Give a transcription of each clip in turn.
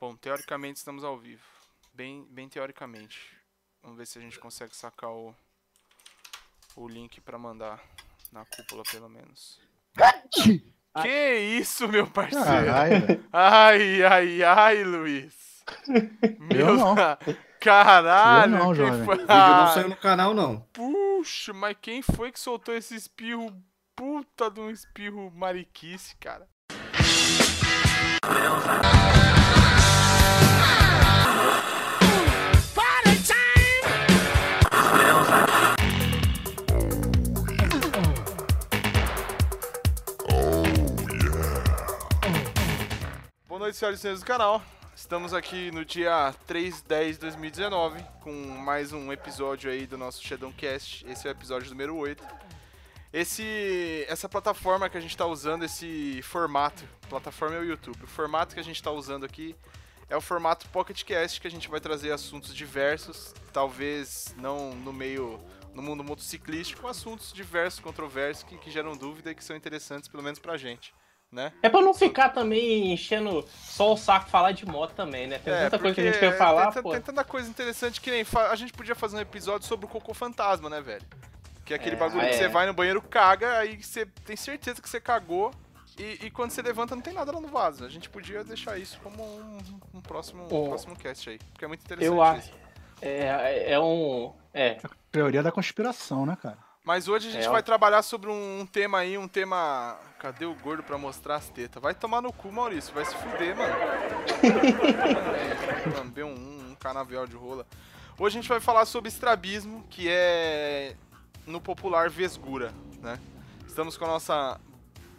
Bom, teoricamente estamos ao vivo. Bem, bem teoricamente. Vamos ver se a gente consegue sacar o, o link pra mandar na cúpula, pelo menos. que isso, meu parceiro? Caralho, Ai, ai, ai, Luiz. Eu não. Caralho, Eu não, jovem. foi- O vídeo não Ah, saiu no canal, não. Puxa, mas quem foi que soltou esse espirro? Puta de um espirro mariquice, cara. Boa noite, senhoras e senhores do canal. Estamos aqui no dia 3 de 10 de 2019 com mais um episódio aí do nosso Shadowcast. Esse é o episódio número 8. Esse, essa plataforma que a gente está usando, esse formato, plataforma é o YouTube. O formato que a gente está usando aqui é o formato Pocket Cast, que a gente vai trazer assuntos diversos, talvez não no meio, no mundo motociclístico, assuntos diversos, controversos, que, que geram dúvida e que são interessantes, pelo menos pra gente, né? É pra não ficar também enchendo só o saco falar de moto também, né? Tem tanta coisa que a gente quer falar, tem, pô. Tem tanta coisa interessante que nem. A gente podia fazer um episódio sobre o cocô fantasma, né, velho? Que é aquele É, bagulho que é. você vai no banheiro, caga, aí você tem certeza que você cagou. E, e quando você levanta, não tem nada lá no vaso. A gente podia deixar isso como um, um próximo, um próximo cast aí. Porque é muito interessante Eu acho. É, é um. É. teoria da conspiração, né, cara? Mas hoje a gente É, vai trabalhar sobre um, um tema aí, um tema. Cadê o gordo pra mostrar as tetas? Vai tomar no cu, Maurício. Vai se fuder, mano. Lamber um, um canavial de rola. Hoje a gente vai falar sobre estrabismo, que é no popular vesgura, né? Estamos com a nossa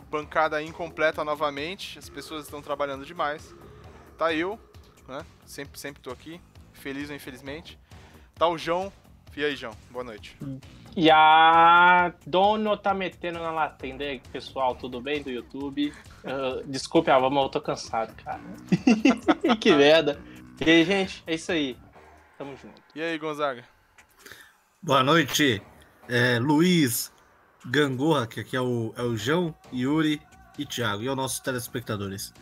bancada incompleta novamente. As pessoas estão trabalhando demais. Tá eu, né? Sempre, sempre tô aqui. Feliz ou infelizmente. Tá o João. E aí, João? Boa noite. E a Dono tá metendo na latenda aí, pessoal. Tudo bem do YouTube? Ah, desculpe a voz, mas eu tô cansado, cara. que merda. E aí, gente, é isso aí. Tamo junto. E aí, Gonzaga? Boa noite, é, Luiz Gangorra, que aqui é o, é o João, Yuri e Thiago, e aos nossos telespectadores.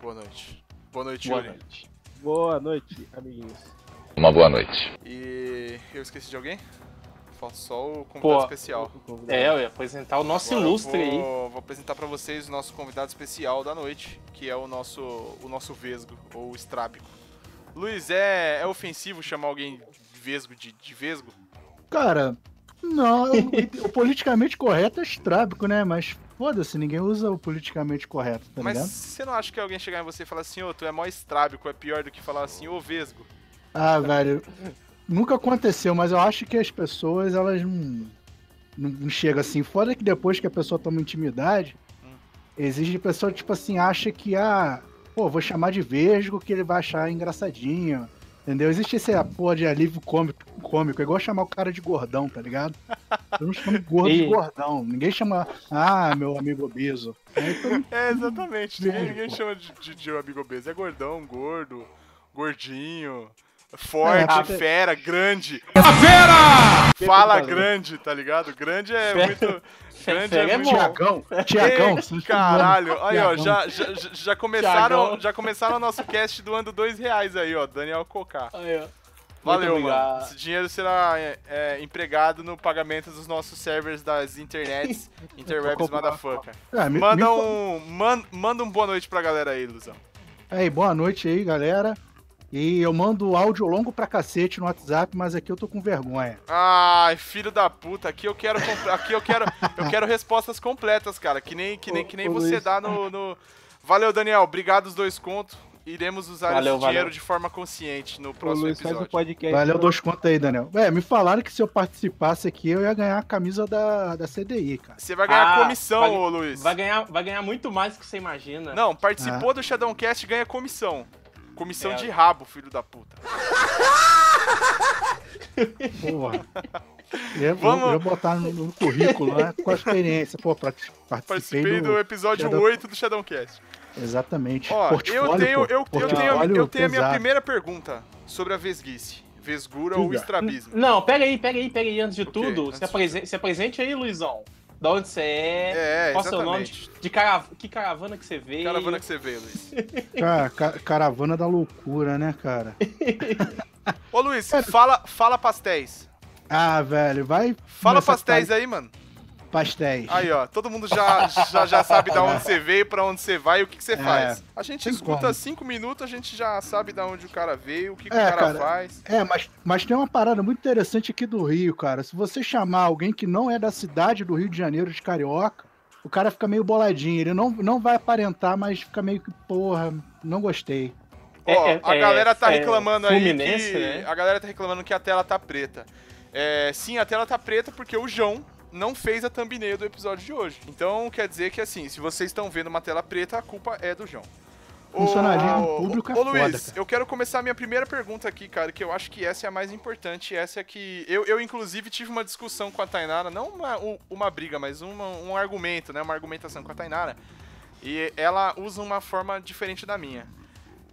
Boa noite. Boa noite, Boa Yuri. noite. Boa noite, amiguinhos. Uma boa noite. E eu esqueci de alguém? Falta só o convidado Pô, especial. É, eu ia apresentar o nosso Agora eu ilustre aí. vou, vou apresentar pra vocês o nosso convidado especial da noite, que é o nosso o nosso vesgo, ou estrábico. Luiz, é, é ofensivo chamar alguém de vesgo de, de vesgo? Cara, não, o, o politicamente correto é estrábico, né? Mas foda-se, ninguém usa o politicamente correto, tá Mas ligado? você não acha que alguém chegar em você e falar assim, ô, tu é mó estrábico, é pior do que falar assim, ô vesgo? Ah, velho, nunca aconteceu, mas eu acho que as pessoas, elas não, não, chegam assim. Foda que depois que a pessoa toma intimidade, Hum. exige a pessoa, tipo assim, acha que, ah, pô, vou chamar de vesgo que ele vai achar engraçadinho. Entendeu? Existe esse porra de alívio cômico, cômico, é igual chamar o cara de gordão, tá ligado? Eu não chamo gordo de Ih. gordão. Ninguém chama, ah, meu amigo obeso. Todo mundo É, exatamente. Ninguém, ninguém chama de, de, de amigo obeso. É gordão, gordo, gordinho, forte, É, fera, grande. Fala Fala grande, tá ligado? Grande é Fera. muito. Grande Fera é é muito. Tiagão, Tiagão, Caralho, aí ó, já, já, já- começaram, já começaram o nosso cast doando dois reais aí, ó, Daniel Cocá. Aí, ó. Valeu, mano. Esse dinheiro será é, é, empregado no pagamento dos nossos servers das internets, interwebs motherfucker. Ah, me- Manda me- um, man, manda um boa noite pra galera aí, Luzão. Aí, boa noite aí, galera. E eu mando áudio longo pra cacete no WhatsApp, mas aqui eu tô com vergonha. Ai, filho da puta, aqui eu quero aqui eu quero eu quero respostas completas, cara, que nem que nem que nem Ô, você Luiz. dá no, no Valeu, Daniel, obrigado os dois contos. Iremos usar Valeu, esse dinheiro valeu. de forma consciente no próximo Luiz faz o episódio. podcast. Valeu, dois contos aí, Daniel. É, me falaram que se eu participasse aqui, eu ia ganhar a camisa da, da CDI, cara. Você vai ganhar Ah, comissão, vai- ô Luiz. Vai ganhar, vai ganhar muito mais do que você imagina. Não, Ah. participou do Shadowcast ganha comissão. Comissão É. de rabo, filho da puta. Porra. Eu, Vamos- eu, eu botar no, no currículo, né? Com a experiência. Pô, part- participei, Participei do, do... episódio Shadow- 8 do Shadowcast. Exatamente. Ó, eu tenho, eu, eu tenho, eu tenho a minha primeira pergunta sobre a vesguice. Vesgura ou Diga. estrabismo. Não, pega aí, pega aí, pega aí antes de O quê? tudo. Antes Se, apresen- se apresente aí, Luizão. Da onde você é? É, Qual seu nome? De cara... Que caravana que você veio? Caravana que você veio, Luiz. Cara, ca- caravana da loucura, né, cara? Ô, Luiz, fala, fala pastéis. Ah, velho, vai. Fala pastéis aí, mano. Pastéis. Aí, ó, todo mundo já, já, já sabe da onde você veio, pra onde você vai e o que, que você É, faz. A gente escuta como. cinco minutos, a gente já sabe da onde o cara veio, o que, que É, o cara, cara. faz. É, mas, mas tem uma parada muito interessante aqui do Rio, cara. Se você chamar alguém que não é da cidade do Rio de Janeiro, de Carioca, o cara fica meio boladinho. Ele não, não vai aparentar, mas fica meio que, porra, não gostei. É, Ó, é, a é, galera tá é, reclamando aí Fluminense, que... né? A galera tá reclamando que a tela tá preta. É, sim, a tela tá preta porque o João não fez a thumbnail do episódio de hoje. Então, quer dizer que, assim, se vocês estão vendo uma tela preta, a culpa é do João. Funcionalismo público é ô, Luiz, foda, eu quero começar a minha primeira pergunta aqui, cara, que eu acho que essa é a mais importante. Essa é que. Eu, eu inclusive, tive uma discussão com a Tainara, não uma, uma briga, mas uma- um argumento, né? Uma argumentação com a Tainara. E ela usa uma forma diferente da minha.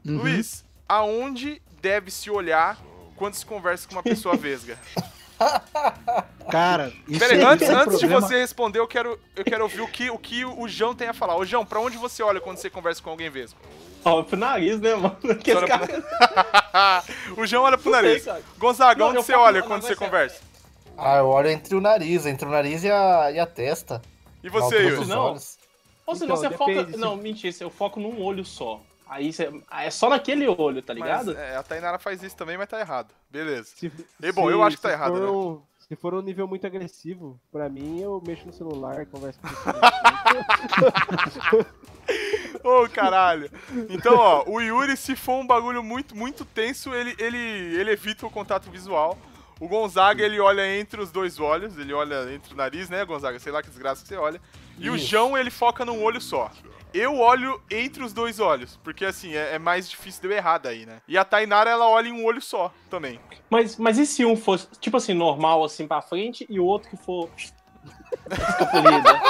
Uhum. Luiz, aonde deve se olhar quando se conversa com uma pessoa vesga? Cara, isso Pera aí, aí antes, é um antes de você responder, eu quero, eu quero ouvir o que, o que o João tem a falar. Ô, João, pra onde você olha quando você conversa com alguém vesgo? Ó, pro nariz, né, mano? Que esse cara... o João olha pro sei, nariz. Gonzaga, Não, onde você olha não, quando você ser- conversa? Ah, eu olho entre o nariz, entre o nariz e a, e a testa. E você, Yuri? Não. Ou se Então, você depende, foca... se- Não, mentira, eu foco num olho só. Aí você... ah, é só naquele olho, tá ligado? Mas, é, a Tainara faz isso também, mas tá errado. Beleza. Se, E, bom, eu acho que tá se errado, né? se for um nível muito agressivo, pra mim, eu mexo no celular, converso com. Ô, caralho. Então, ó, o Yuri, se for um bagulho muito, muito tenso, ele, ele, ele evita o contato visual. O Gonzaga, ele olha entre os dois olhos, ele olha entre o nariz, né, Gonzaga? Sei lá que desgraça que você olha. E o Isso. João, ele foca num olho só. Eu olho entre os dois olhos, porque assim, é, é mais difícil de eu errar daí, né? E a Tainara, ela olha em um olho só também. Mas, mas e se um fosse, tipo assim, normal, assim, pra frente, e o outro que for... Escapulida?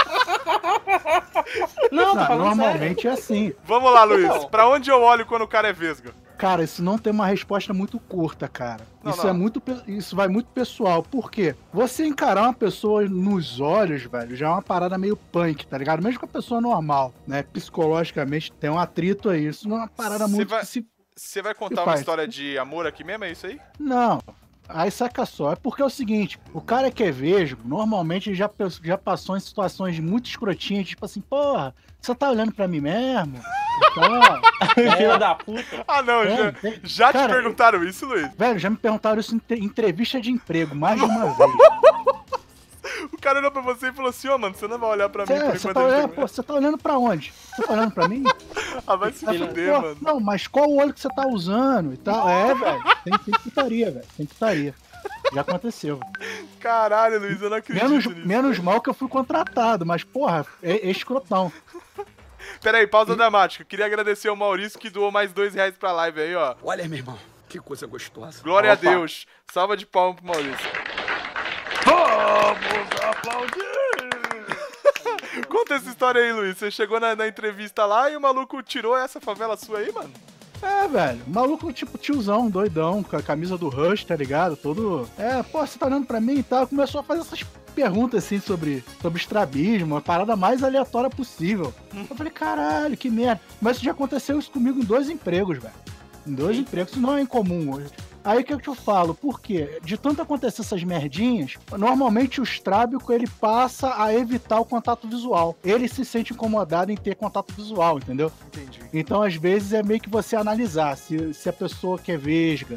Não, Não, falando sério. normalmente é assim. Vamos lá, Luiz. Não. Pra onde eu olho quando o cara é vesgo? Cara, isso não tem uma resposta muito curta, cara. Não, isso não. é muito, isso vai muito pessoal. Por quê? Você encarar uma pessoa nos olhos, velho, já é uma parada meio punk, tá ligado? Mesmo com a pessoa normal, né? Psicologicamente tem um atrito aí. Isso não é uma parada Cê muito vai- Você vai contar uma história de amor aqui mesmo, é isso aí? Não. Aí saca só, é porque é o seguinte, o cara que é vesgo, normalmente já, já passou em situações muito escrotinhas, tipo assim, porra, você tá olhando pra mim mesmo? Então, Filha da puta. Ah, não, é, já, já te cara, perguntaram isso, Luiz? Velho, já me perguntaram isso em te- entrevista de emprego, mais de uma vez. O cara olhou pra você e falou assim, ô, mano, você não vai olhar pra mim Você, por você enquanto tá olhando, tem- pô, você tá olhando pra onde? Você tá olhando pra mim? Ah, vai se fuder, mano. Não, mas qual o olho que você tá usando e tal? É, velho, tem, tem putaria, velho, tem putaria. Já aconteceu. Caralho, Luiz, eu não acredito Menos, nisso. menos mal que eu fui contratado, mas, porra, é, é escrotão. Pera aí, pausa dramática. Queria agradecer ao Maurício que doou mais dois reais pra live aí, ó. Olha, meu irmão, que coisa gostosa. Glória Opa. a Deus. Salva de palmas pro Maurício. Conta essa história aí, Luiz. Você chegou na, na entrevista lá e o maluco tirou essa favela sua aí, mano? É, velho, maluco tipo tiozão, doidão, com a camisa do Rush, tá ligado? Todo. É, pô, você tá olhando pra mim e tal. Começou a fazer essas perguntas assim sobre, sobre estrabismo, a parada mais aleatória possível. Eu falei, caralho, que merda. Mas isso já aconteceu isso comigo em dois empregos, velho. Em dois empregos, isso não é incomum hoje. Aí o que, que eu falo? Por quê? De tanto acontecer essas merdinhas, normalmente o estrábico ele passa a evitar o contato visual. Ele se sente incomodado em ter contato visual, entendeu? Entendi. Então, às vezes, é meio que você analisar se, se a pessoa que é vesga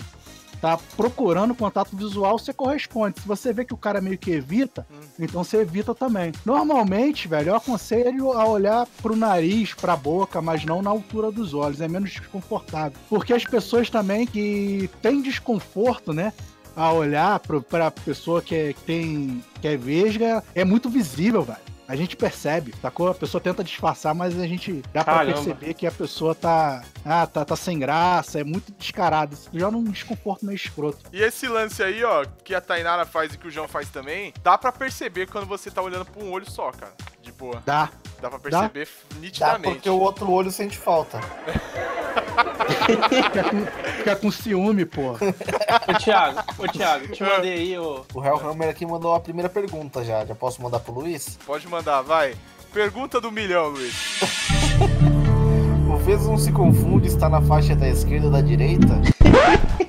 tá procurando contato visual, você corresponde. Se você vê que o cara meio que evita, Hum. então você evita também. Normalmente, velho, eu aconselho a olhar pro nariz, pra boca, mas não na altura dos olhos. É menos desconfortável. Porque as pessoas também que têm desconforto, né? A olhar pro, pra pessoa que, é, que tem que é vesga, é muito visível, velho. A gente percebe, sacou? A pessoa tenta disfarçar, mas a gente dá pra Caramba. perceber que a pessoa tá, ah, tá, tá sem graça, é muito descarado. Isso já é um desconforto meio escroto. E esse lance aí, ó, que a Tainara faz e que o João faz também, dá pra perceber quando você tá olhando pra um olho só, cara. De boa. Dá. Dá pra perceber Dá nitidamente. porque o outro olho sente falta. Fica com, fica com ciúme, pô. Ô, Thiago, ô, Thiago, te mandei aí o. O Hellhammer aqui mandou a primeira pergunta já. Já posso mandar pro Luiz? Pode mandar, vai. Pergunta do milhão, Luiz. O Vezes não se confunde, está na faixa da esquerda ou da direita?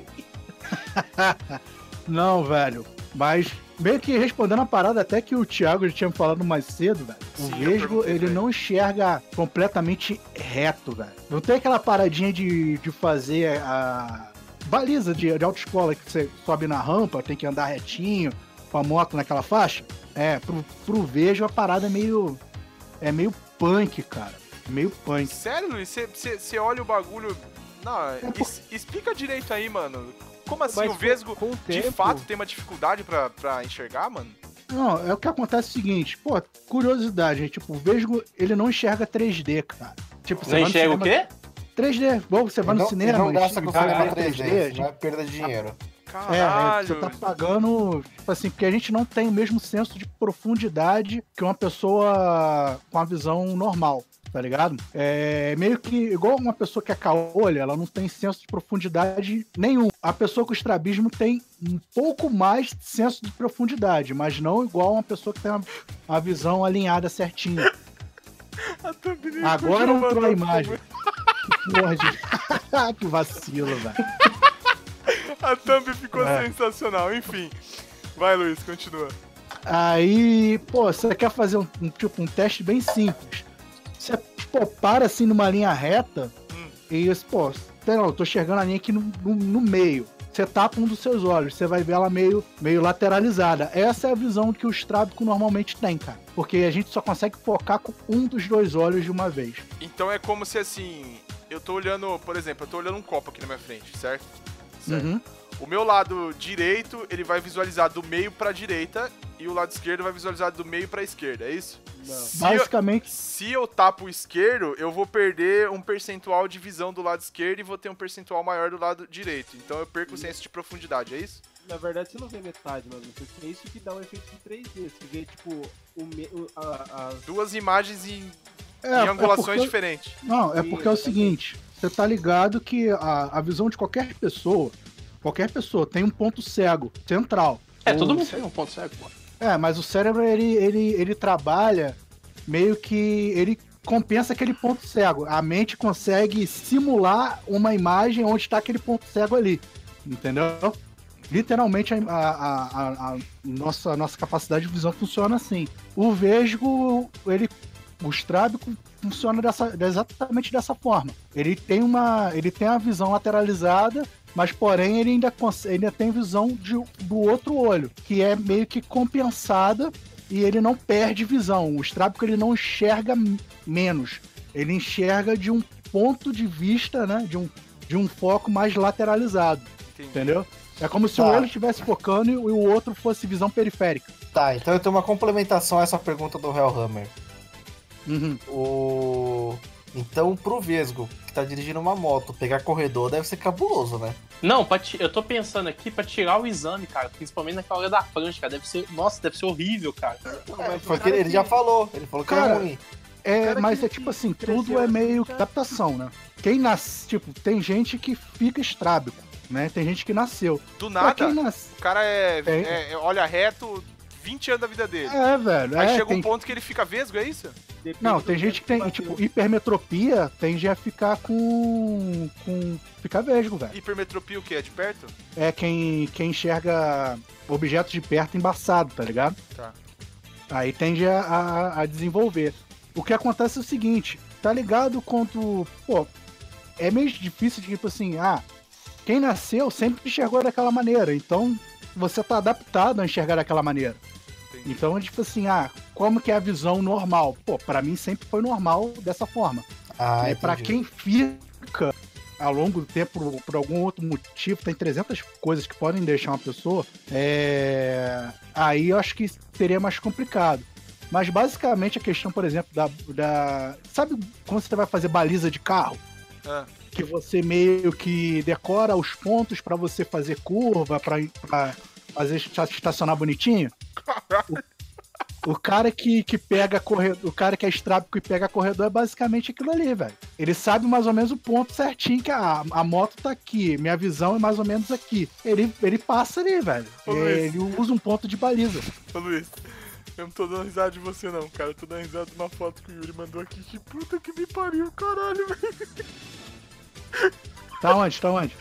Não, velho. Mas meio que respondendo a parada até que o Thiago já tinha falado mais cedo, velho. O Vesgo, ele não enxerga completamente reto, velho. Não tem aquela paradinha de, de fazer a baliza de, de autoescola que você sobe na rampa, tem que andar retinho, com a moto naquela faixa. É, pro, pro Vesgo a parada é meio. É meio punk, cara. Meio punk. Sério, Luiz? Você olha o bagulho. Não, por- es- explica direito aí, mano. Como assim Mas o Vesgo com o de tempo- fato tem uma dificuldade pra, pra enxergar, mano? Não, é o que acontece é o seguinte, pô, curiosidade, tipo, o Vesgo, ele não enxerga 3D, cara. Tipo, Não vai no enxerga o cinema- quê? 3D, igual você vai Ele no não, cinema. não gasta com cinema ver 3D, a isso não é perda de dinheiro. É, é, Caralho. você tá pagando, tipo assim, porque a gente não tem o mesmo senso de profundidade que uma pessoa com a visão normal, tá ligado? É meio que igual uma pessoa que é caolha, ela não tem senso de profundidade nenhum. A pessoa com estrabismo tem um pouco mais de senso de profundidade, mas não igual uma pessoa que tem uma, uma visão alinhada certinha. Agora continua entrou a mandando imagem. Que porra de- que vacilo, velho. A thumb ficou É. sensacional, enfim. Vai, Luiz, continua. Aí, pô, você quer fazer um, um, tipo um teste bem simples. Você, pô, para assim numa linha reta Hum. e, pô, sei lá, eu tô enxergando a linha aqui no, no, no meio. Você tapa um dos seus olhos, você vai ver ela meio, meio lateralizada. Essa é a visão que o estrábico normalmente tem, cara. Porque a gente só consegue focar com um dos dois olhos de uma vez. Então é como se assim. Eu tô olhando, por exemplo, eu tô olhando um copo aqui na minha frente, certo? Certo. Uhum. O meu lado direito, ele vai visualizar do meio pra direita e o lado esquerdo vai visualizar do meio pra esquerda, é isso? Não. Se eu, Basicamente, se eu tapo o esquerdo, eu vou perder um percentual de visão do lado esquerdo e vou ter um percentual maior do lado direito. Então eu perco o senso de profundidade, é isso? Na verdade, você não vê metade, mano. É isso que dá um efeito de 3D. Você vê, tipo, o, me, o a, as Duas imagens em, é, em é angulações porque- diferentes. Não, é porque é o seguinte, você tá ligado que a, a visão de qualquer pessoa, qualquer pessoa tem um ponto cego, central. É, todo mundo tem um ponto cego, pô. É, mas o cérebro, ele, ele, ele trabalha meio que. ele compensa aquele ponto cego. A mente consegue simular uma imagem onde está aquele ponto cego ali. Entendeu? Literalmente a, a- a- a- a nossa, nossa capacidade de visão funciona assim. O vesgo, ele. O estrábico funciona dessa, exatamente dessa forma. Ele tem uma. Ele tem a visão lateralizada, mas porém ele ainda, ainda tem visão de- do outro olho, que é meio que compensada e ele não perde visão. O estrábico ele não enxerga menos. Ele enxerga de um ponto de vista, né? De um, de um foco mais lateralizado. Entendi. Entendeu? É como se Tá. o olho estivesse focando e o e o outro fosse visão periférica. Tá, então eu tenho uma complementação a essa pergunta do Hellhammer. Uhum. O... Então, pro Vesgo, que tá dirigindo uma moto, pegar corredor deve ser cabuloso, né? Não, ti- eu tô pensando aqui pra tirar o exame, cara. Principalmente naquela hora da prancha, cara. Deve ser. Nossa, deve ser horrível, cara. Não, mas Foi o que cara ele já falou. Ele falou que Cara, é ruim. É, mas que- é tipo assim, tudo é assim, meio que adaptação, né? Quem nasce, tipo, tem gente que fica estrábico, né? Tem gente que nasceu. Do nada, nasce. o cara é, é- é- olha reto 20 anos da vida dele. É, velho. Aí é, chega tem- um ponto que ele fica vesgo, é isso? Depende Não, tem gente que tem, bateu. tipo, hipermetropia tende a ficar com. com. ficar vesgo, velho. Hipermetropia o que? É de perto? É quem, quem enxerga objetos de perto embaçado, tá ligado? Tá. Aí tende a, a- a desenvolver. O que acontece é o seguinte, tá ligado quanto. Pô, é meio difícil de tipo assim, ah, quem nasceu sempre enxergou daquela maneira, então você tá adaptado a enxergar daquela maneira. Entendi. Então, tipo assim, ah, como que é a visão normal? Pô, pra mim sempre foi normal dessa forma. Ah, É para quem fica ao longo do tempo por, por algum outro motivo, tem 300 coisas que podem deixar uma pessoa, é... aí eu acho que seria mais complicado. Mas basicamente a questão, por exemplo, da, da. Sabe quando você vai fazer baliza de carro? Ah. Que você meio que decora os pontos para você fazer curva, para fazer esta- estacionar bonitinho? O cara que, que pega corredor, o cara que é estrábico e pega corredor é basicamente aquilo ali, velho. Ele sabe mais ou menos o ponto certinho que a, a moto tá aqui, minha visão é mais ou menos aqui. Ele, ele passa ali, velho. Ele usa um ponto de baliza. Ô Luiz, eu não tô dando risada de você não, cara. Eu tô dando risada de uma foto que o Yuri mandou aqui. Que puta que me pariu, caralho, velho. Tá onde? Tá onde?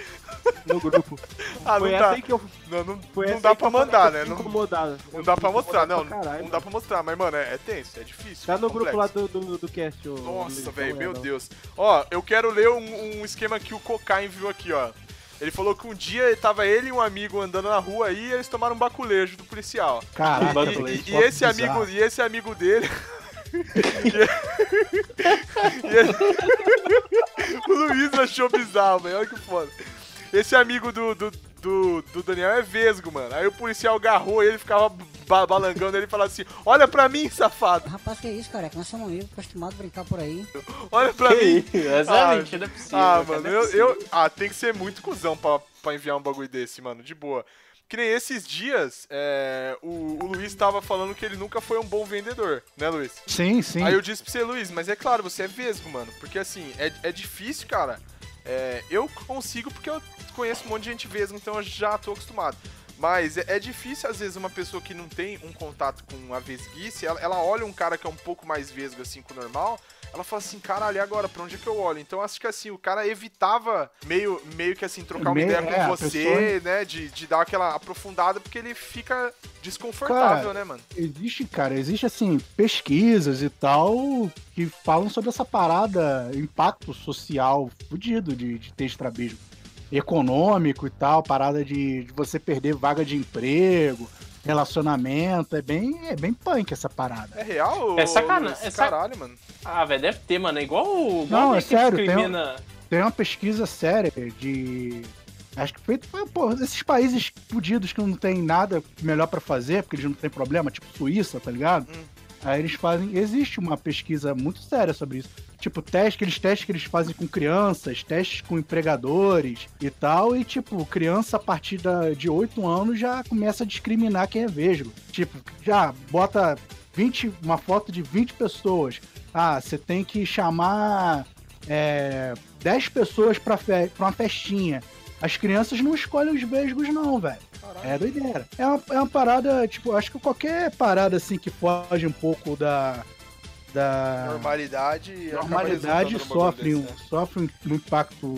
No grupo. Ah, não Foi dá. essa aí que eu. Não, não, não dá pra mandar, né? Não, incomodado. não dá pra mostrar, não. caralho, Não dá pra mostrar, mas, mano, é, é tenso, é difícil. Tá é no grupo complexo. lá do, do, do cast. ô, Nossa, velho, é, meu não. Deus. Ó, eu quero ler um, um esquema que o Cocaine viu aqui, ó. Ele falou que um dia tava ele e um amigo andando na rua aí e eles tomaram um baculejo do policial. Bando E, e- e esse amigo, e esse amigo dele. e, e o Luiz achou bizarro, velho. Olha que foda. Esse amigo do, do, do, do Daniel é vesgo, mano. Aí o policial agarrou ele, ficava ba- balangando ele e falava assim: Olha pra mim, safado. Rapaz, que isso, cara? Nós somos amigos, acostumados a brincar por aí. Olha pra mim. Que isso? Essa Ah, é mentira, não é possível. Ah, mano, é eu, possível. eu. Ah, tem que ser muito cuzão pra, pra enviar um bagulho desse, mano, de boa. Que nem esses dias, é, o, o Luiz tava falando que ele nunca foi um bom vendedor, né, Luiz? Sim, sim. Aí eu disse pra você, Luiz, mas é claro, você é vesgo, mano. Porque assim, é, é difícil, cara. É, eu consigo porque eu conheço um monte de gente vesga, então eu já tô acostumado. Mas é, é difícil, às vezes, uma pessoa que não tem um contato com a vesguice, ela, ela olha um cara que é um pouco mais vesgo, assim, com o normal, ela fala assim, caralho, e agora, pra onde é que eu olho? Então, acho que, assim, o cara evitava meio, meio que, assim, trocar uma Meio- ideia com é, a você, né, de, de dar aquela aprofundada, porque ele fica desconfortável, Cara, né, mano? Existe, cara, existe assim, pesquisas e tal que falam sobre essa parada, impacto social fudido de, de ter estrabismo. Econômico e tal, parada de, de você perder vaga de emprego, relacionamento. É bem, é bem punk essa parada. É real? É ô, sacana- Luiz? é sac- Caralho, mano. Ah, velho, deve ter, mano. É igual o. igual Não, é sério, tem um- discrimina. Tem uma pesquisa séria de. Acho que feito foi, pô, esses países fudidos que não tem nada melhor pra fazer, porque eles não têm problema, tipo Suíça, tá ligado? Hum. Aí eles fazem. Existe uma pesquisa muito séria sobre isso. Tipo, teste, aqueles testes que eles fazem com crianças, testes com empregadores e tal. E, tipo, criança a partir da, de 8 anos já começa a discriminar quem é vesgo. Tipo, já bota 20, uma foto de 20 pessoas. Ah, você tem que chamar é, 10 pessoas pra, fe pra uma festinha. As crianças não escolhem os vesgos, não, velho. É doideira. É uma, é uma parada, tipo, acho que qualquer parada assim que foge um pouco da. Da Normalidade. acaba normalidade bagulho sofre um, sofre um impacto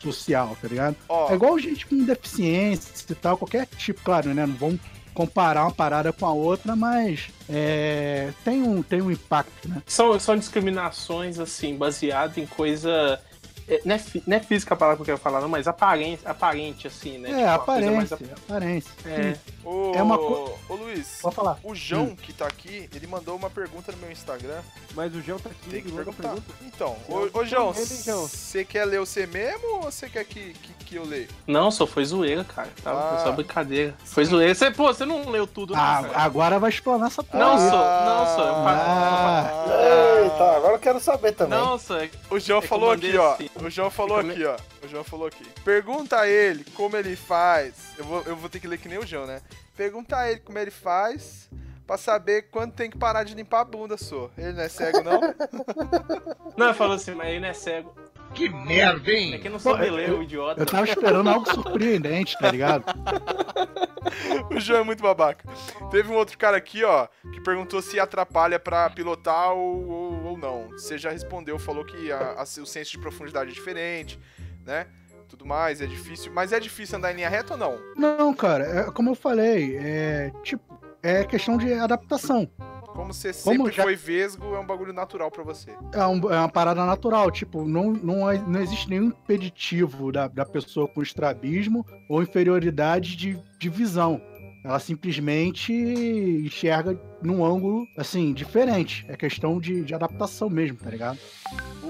social, tá ligado? Ó, É igual gente com deficiência e tal, qualquer tipo, claro, né? Não vamos comparar uma parada com a outra, mas é, tem, um, tem um impacto, né? São, são discriminações, assim, baseadas em coisa. É, Não é, não é física a palavra que eu quero falar, não, mas aparente, aparente assim, né? É, Tipo, coisa mais aparência, aparência. ap- É. Ô, É uma co- ô Luiz, Pode falar. o João que tá aqui, ele mandou uma pergunta no meu Instagram. Mas o João tá aqui Tem que perguntar. pergunta. Então, ô, ô João, você quer ler você mesmo ou você quer que, que, que eu leia? Não, só foi zoeira, cara. Tava Ah. foi só brincadeira. Foi zoeira. Você, pô, você não leu tudo, não, Ah, cara. agora vai explanar essa porra. Não, sou, não, sou. Eu Ah. Eita, agora eu quero saber também. Não, sou. O João É falou aqui, ó. assim. O João falou aqui, ó. O João falou aqui. Pergunta a ele como ele faz. Eu vou, eu vou ter que ler que nem o João, né? Pergunta a ele como ele faz pra saber quando tem que parar de limpar a bunda, só. Ele não é cego, não? Não, eu falo assim, mas ele não é cego. Que merda, É hein? que não Pô, ler, o idiota. Eu tava esperando algo surpreendente, tá ligado? o João é muito babaca. Teve um outro cara aqui, ó, que perguntou se atrapalha pra pilotar ou, ou, ou não. Você já respondeu, falou que a- a- o senso de profundidade é diferente, né? Tudo mais, é difícil. Mas é difícil andar em linha reta ou não? Não, cara, é, como eu falei, é tipo, é questão de adaptação. Como você Como sempre já- foi vesgo, é um bagulho natural pra você. É, um- é uma parada natural, tipo, não, não, é- não existe nenhum impeditivo da, da pessoa com estrabismo ou inferioridade de, de visão. Ela simplesmente enxerga num ângulo, assim, diferente. É questão de, de adaptação mesmo, tá ligado?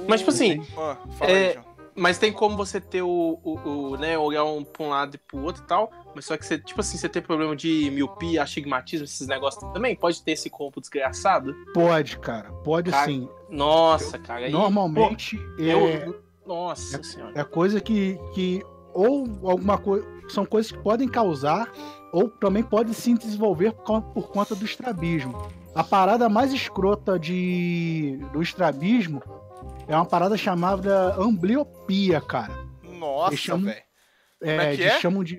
Mas, tipo assim, fala é- aí, João. Mas tem como você ter o, o, o, né, olhar um pra um lado e pro outro e tal, mas só que você, tipo assim, você tem problema de miopia, astigmatismo, esses negócios também, pode ter esse corpo desgraçado? Pode, cara, pode Cara, sim. Nossa, cara, aí, Normalmente pô, é, eu, nossa senhora. é coisa que, que ou alguma coisa. São coisas que podem causar, ou também podem se desenvolver por, por conta do estrabismo. A parada mais escrota de do estrabismo é uma parada chamada ambliopia, cara. Nossa, velho. É, é que eles é? chamam de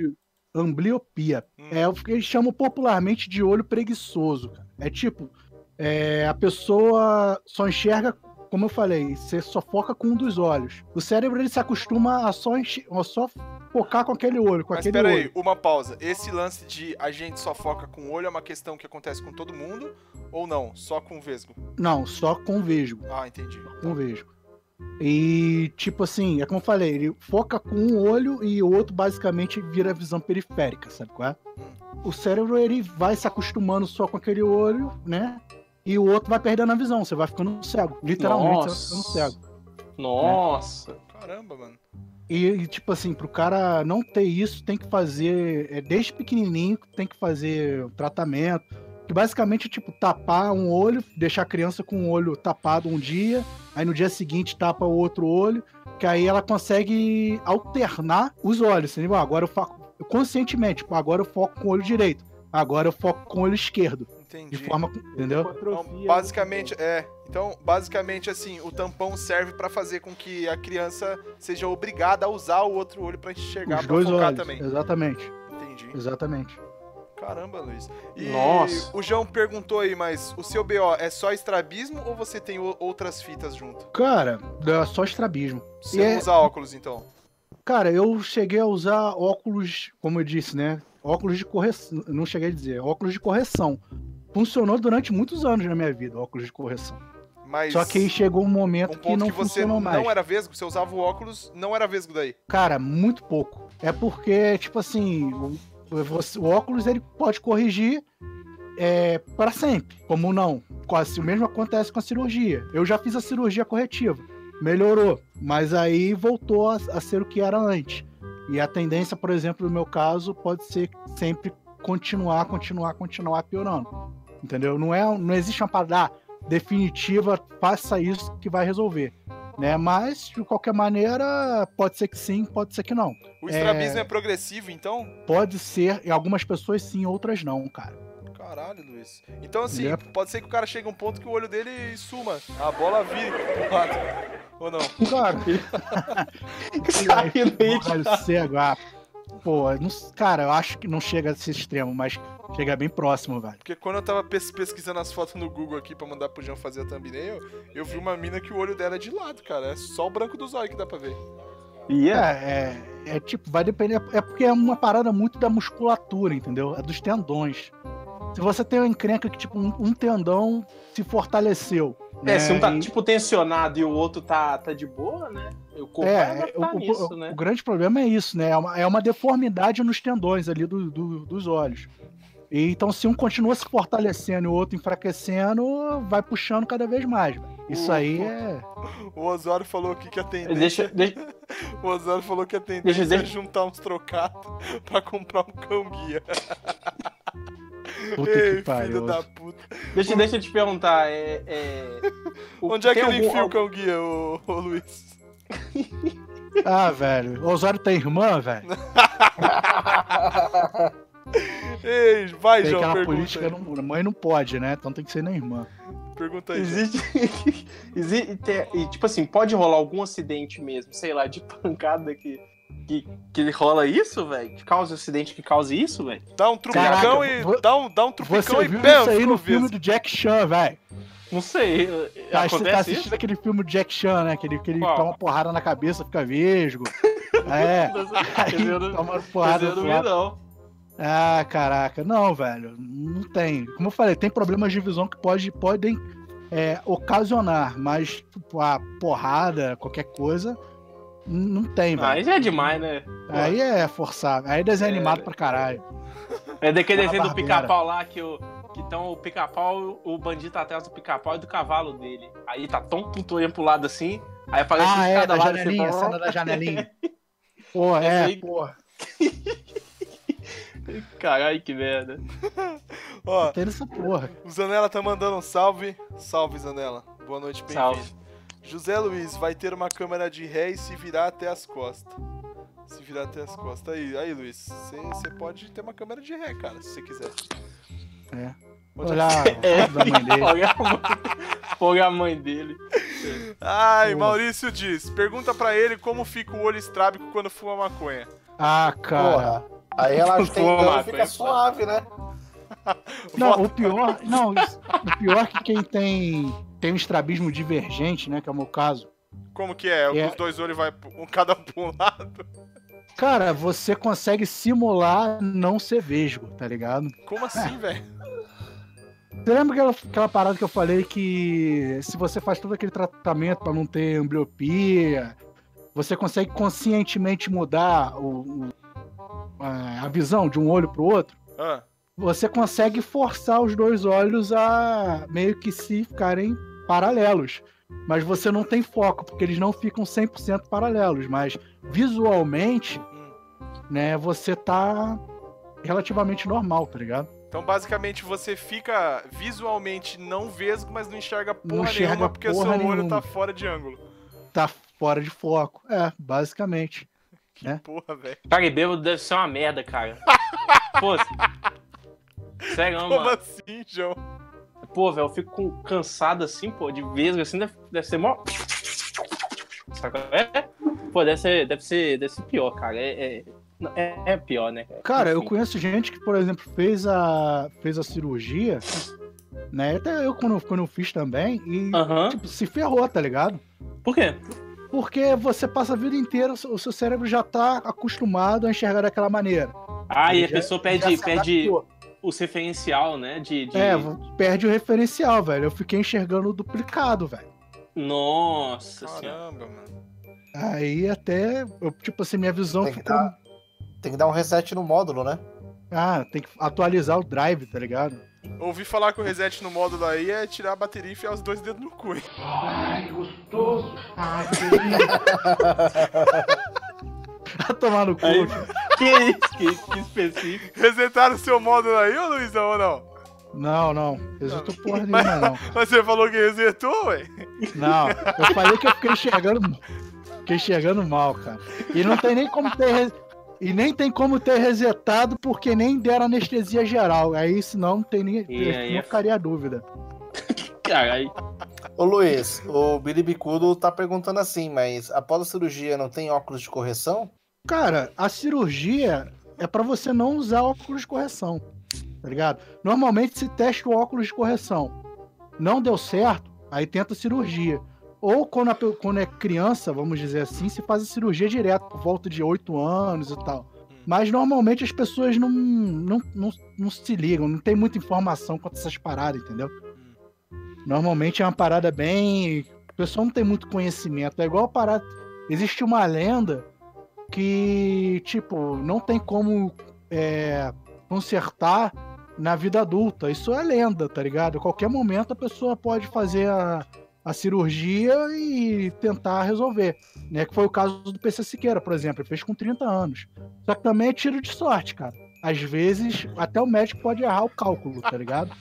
ambliopia. Hum. É o que eles chamam popularmente de olho preguiçoso. cara. É tipo, é, a pessoa só enxerga, como eu falei, você só foca com um dos olhos. O cérebro ele se acostuma a só, enx- a só focar com aquele olho, com Mas aquele pera aí, olho. uma pausa. Esse lance de a gente só foca com o olho é uma questão que acontece com todo mundo ou não? Só com o vesgo? Não, só com vesgo. Ah, entendi. com vesgo. E, tipo assim, é como eu falei, ele foca com um olho e o outro basicamente vira visão periférica, sabe qual é? O cérebro, ele vai se acostumando só com aquele olho, né? E o outro vai perdendo a visão, você vai ficando cego. Literalmente, você vai ficando cego. Nossa. Caramba, mano. E, e, tipo assim, pro cara não ter isso, tem que fazer, é, desde pequenininho, tem que fazer o tratamento. Que basicamente é tipo tapar um olho, deixar a criança com o olho tapado um dia, aí no dia seguinte tapa o outro olho, que aí ela consegue alternar os olhos. Entendeu? Ah, Agora eu foco conscientemente, tipo, agora eu foco com o olho direito, agora eu foco com o olho esquerdo. De Entendi. forma. Entendeu? Então, basicamente, é. Então, basicamente, assim, o tampão serve pra fazer com que a criança seja obrigada a usar o outro olho pra enxergar, Os pra dois focar olhos. também. Exatamente. Entendi. Exatamente. Caramba, Luiz. E Nossa. o João perguntou aí, mas o seu BO é só estrabismo ou você tem outras fitas junto? Cara, é só estrabismo. Você E não é- usa óculos, então? Cara, eu cheguei a usar óculos, como eu disse, né? Óculos de correção. Não cheguei a dizer, óculos de correção. Funcionou durante muitos anos na minha vida, óculos de correção. Mas Só que aí chegou um um momento que ponto não que você funcionou mais. não era vesgo, você usava o óculos, não era vesgo daí. Cara, muito pouco. É porque, tipo assim, você- o óculos ele pode corrigir é, para sempre. Como não? Quase o mesmo acontece com a cirurgia. Eu já fiz a cirurgia corretiva. Melhorou. Mas aí voltou a, a ser o que era antes. E a tendência, por exemplo, no meu caso, pode ser sempre continuar, continuar, continuar piorando. Entendeu? Não, é, não existe uma parada ah, definitiva, faça isso que vai resolver. Né? Mas, de qualquer maneira, pode ser que sim, pode ser que não. O estrabismo é, progressivo, então? Pode ser, em algumas pessoas sim, outras não, cara. Caralho, Luiz. Então, assim, Yep. pode ser que o cara chegue a um ponto que o olho dele suma. A bola pro lado. Ou não? Cara, Saindo aí. olho cego, ah, pô, não- cara, eu acho que não chega a esse extremo, mas chega bem próximo, velho. Porque quando eu tava pes- pesquisando as fotos no Google aqui pra mandar pro João fazer a thumbnail, eu vi uma mina que o olho dela é de lado, cara. É só o branco dos olhos que dá pra ver. E É, é. é, é tipo, vai depender, é porque é uma parada muito da musculatura, entendeu? É dos tendões. Se você tem uma encrenca que, tipo, um, um tendão se fortaleceu. É, né, se um tá, e- tipo, tensionado e o outro tá, tá de boa, né? O corpo vai É, adaptar o, o- nisso, o- né? o grande problema é isso, né? É uma, é uma deformidade nos tendões ali do- do- dos olhos. E, então, se um continua se fortalecendo e o outro enfraquecendo, vai puxando cada vez mais. Isso O- aí é. O Osório falou aqui que a tendência. Deixa, deixa, O Osório falou que a tendência Deixa- é juntar uns trocados pra comprar um cão guia. Puta Ei, que pariu. filho da puta. deixa, deixa eu te perguntar. É, é, o- Onde é que ele algum- enfia o cão guia, ô, ô Luiz? Ah, velho. O Osório tem irmã, velho? Ei, vai, Tem João, aquela pergunta política, aí. não, mãe não pode, né? Então tem que ser na irmã. Pergunta aí. Existe. existe tem- e, tipo assim, pode rolar algum acidente mesmo, sei lá, de pancada que. Que, que rola isso, velho? Que causa acidente que cause isso, velho? Dá um trupicão Caraca, e. vo- Dá um, dá um trupicão Você e viu pam, isso aí no filme do Jack Chan, velho? Não sei. Tá, você tá assistindo isso? aquele filme do Jack Chan, né? Que ele, que ele Qual? toma porrada na cabeça, fica vesgo. É. Eu não- Aí toma esse porrada eu não vi, lado. não. Ah, caraca. Não, velho. Não tem. Como eu falei, tem problemas de visão que pode, podem é, ocasionar, mas tipo, a porrada, qualquer coisa, não tem, velho. Aí já é demais, né? Aí é forçado. Aí é desenho É. animado pra caralho. É daquele desenho do pica-pau lá que o. Que então o pica-pau, o bandido tá atrás do pica-pau e do cavalo dele. Aí tá tão puto olhando pro lado assim, aí aparece Ah, um é, cada da lado, janelinha, a assim, cena da janelinha. Pô, Essa é, aí- pô. Caralho, que merda. Ó, Tem essa porra. o Zanella tá mandando um salve. Salve, Zanella. Boa noite, Salve. bem-vindo. José Luiz vai ter uma câmera de ré e se virar até as costas. Se virar até as costas. Aí, aí Luiz, você pode ter uma câmera de ré, cara, se você quiser. É. Olhar É. a da mãe dele. Olha a mãe, dele. Ai, Pô. Maurício diz, pergunta pra ele como fica o olho estrábico quando fuma maconha. Ah, cara. Porra. Aí relaxa, tem dano e Marco, fica suave, né? Não, o pior. Não, o pior é que quem tem, tem um estrabismo divergente, né? Que é o meu caso. Como que é? É. Os dois olhos vai um cada pra um lado? Cara, você consegue simular não ser vesgo, tá ligado? Como assim, velho? Você lembra aquela, aquela parada que eu falei que se você faz todo aquele tratamento pra não ter ambliopia, você consegue conscientemente mudar o- o- a a visão de um olho pro outro? Ah, Você consegue forçar os dois olhos a meio que se ficarem paralelos. Mas você não tem foco, porque eles não ficam 100% paralelos. Mas visualmente, hum. né, você tá relativamente normal, tá ligado? Então, basicamente, você fica visualmente não vesgo, mas não enxerga porra Não enxerga nenhuma porque o seu porra olho nenhuma. tá fora de ângulo. Tá fora de foco. É, basicamente. Que É. porra, velho. Cara, e bêbado deve ser uma merda, cara. Pô, sério, Como mano. assim, João? Pô, velho, eu fico cansado assim, pô, de vesgo, assim, deve, deve ser mó. Saca? É? Pô, deve ser, deve ser, deve ser pior, cara. É, é, é- é pior, né? Cara, eu Enfim. conheço gente que, por exemplo, fez a, fez a cirurgia, né? Até eu, quando, quando eu fiz também, e Aham. tipo, se ferrou, tá ligado? Por quê? Porque você passa a vida inteira, o seu- cérebro já tá acostumado a enxergar daquela maneira. Ah, e a pessoa perde, perde adaptou. O referencial, né? De, de... É, perde o referencial, velho. Eu fiquei enxergando duplicado, velho. Nossa senhora. Caramba, mano. Aí até, eu, tipo assim, minha visão Tem que, ficou. dar, tem que dar um reset no módulo, né? Ah, tem que atualizar o drive, tá ligado? Ouvi falar que o reset no módulo aí é tirar a bateria e enfiar os dois dedos no cu. hein? Vai tomar no cu. Aí- Que isso? Que, que específico. Resetaram o seu módulo aí, ô Luizão, ou não? Não, não. Resetou porra nenhuma, não. Mas você falou que resetou, ué? Não, eu falei que eu fiquei enxergando. Fiquei enxergando mal, cara. E não tem nem como ter. re- E nem tem como ter resetado porque nem deram anestesia geral. Aí senão não tem nem. E aí não é- ficaria dúvida. Caralho. Ô Luiz, o Billy Bicudo tá perguntando assim, mas após a cirurgia não tem óculos de correção? Cara, a cirurgia é pra você não usar óculos de correção. Tá ligado? Normalmente se testa o óculos de correção. Não deu certo, aí tenta a cirurgia. Ou quando, a quando é criança, vamos dizer assim, se faz a cirurgia direto, por volta de 8 anos e tal. Mas normalmente as pessoas não, não, não, não se ligam, não tem muita informação quanto a essas paradas, entendeu? Normalmente é uma parada bem. O pessoal não tem muito conhecimento. É igual a parada. Existe uma lenda que, tipo, não tem como é, consertar na vida adulta. Isso é lenda, tá ligado? A qualquer momento a pessoa pode fazer a, a cirurgia e tentar resolver. Né? Que foi o caso do PC Siqueira, por exemplo. Ele fez com 30 anos. Só que também é tiro de sorte, cara. Às vezes, até o médico pode errar o cálculo, tá ligado?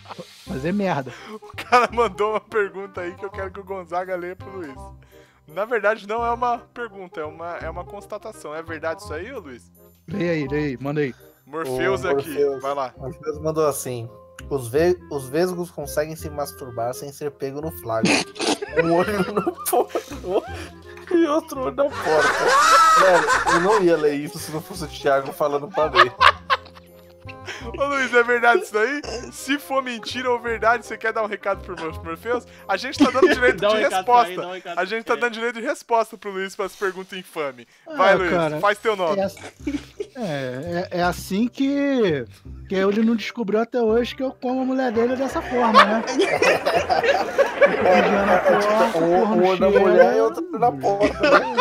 Fazer merda. O cara mandou uma pergunta aí que eu quero que o Gonzaga leia pro Luiz. Na verdade, não é uma pergunta, é uma, é uma constatação. É verdade isso aí, ô Luiz? Leia aí, leia aí, manda aí. Morpheus Ô, aqui, Morpheus. vai lá. O Deus mandou assim: os, ve os vesgos conseguem se masturbar sem ser pego no flagra. um olho no porno e outro olho na porta. Velho, eu não ia ler isso se não fosse o Thiago falando pra ler. Ô Luiz, é verdade isso daí? Se for mentira ou verdade, você quer dar um recado pro Mor- Morpheus? A gente tá dando direito um de resposta. um A gente tá dando direito de resposta pro Luiz para as perguntas infame. Vai, Ah, Luiz, cara, faz teu nome. É, assim- é, é, é assim que, que ele não descobriu até hoje que eu como a mulher dele dessa forma, né? Porta, Um, um na cheiro, mulher e outro na porta. Né?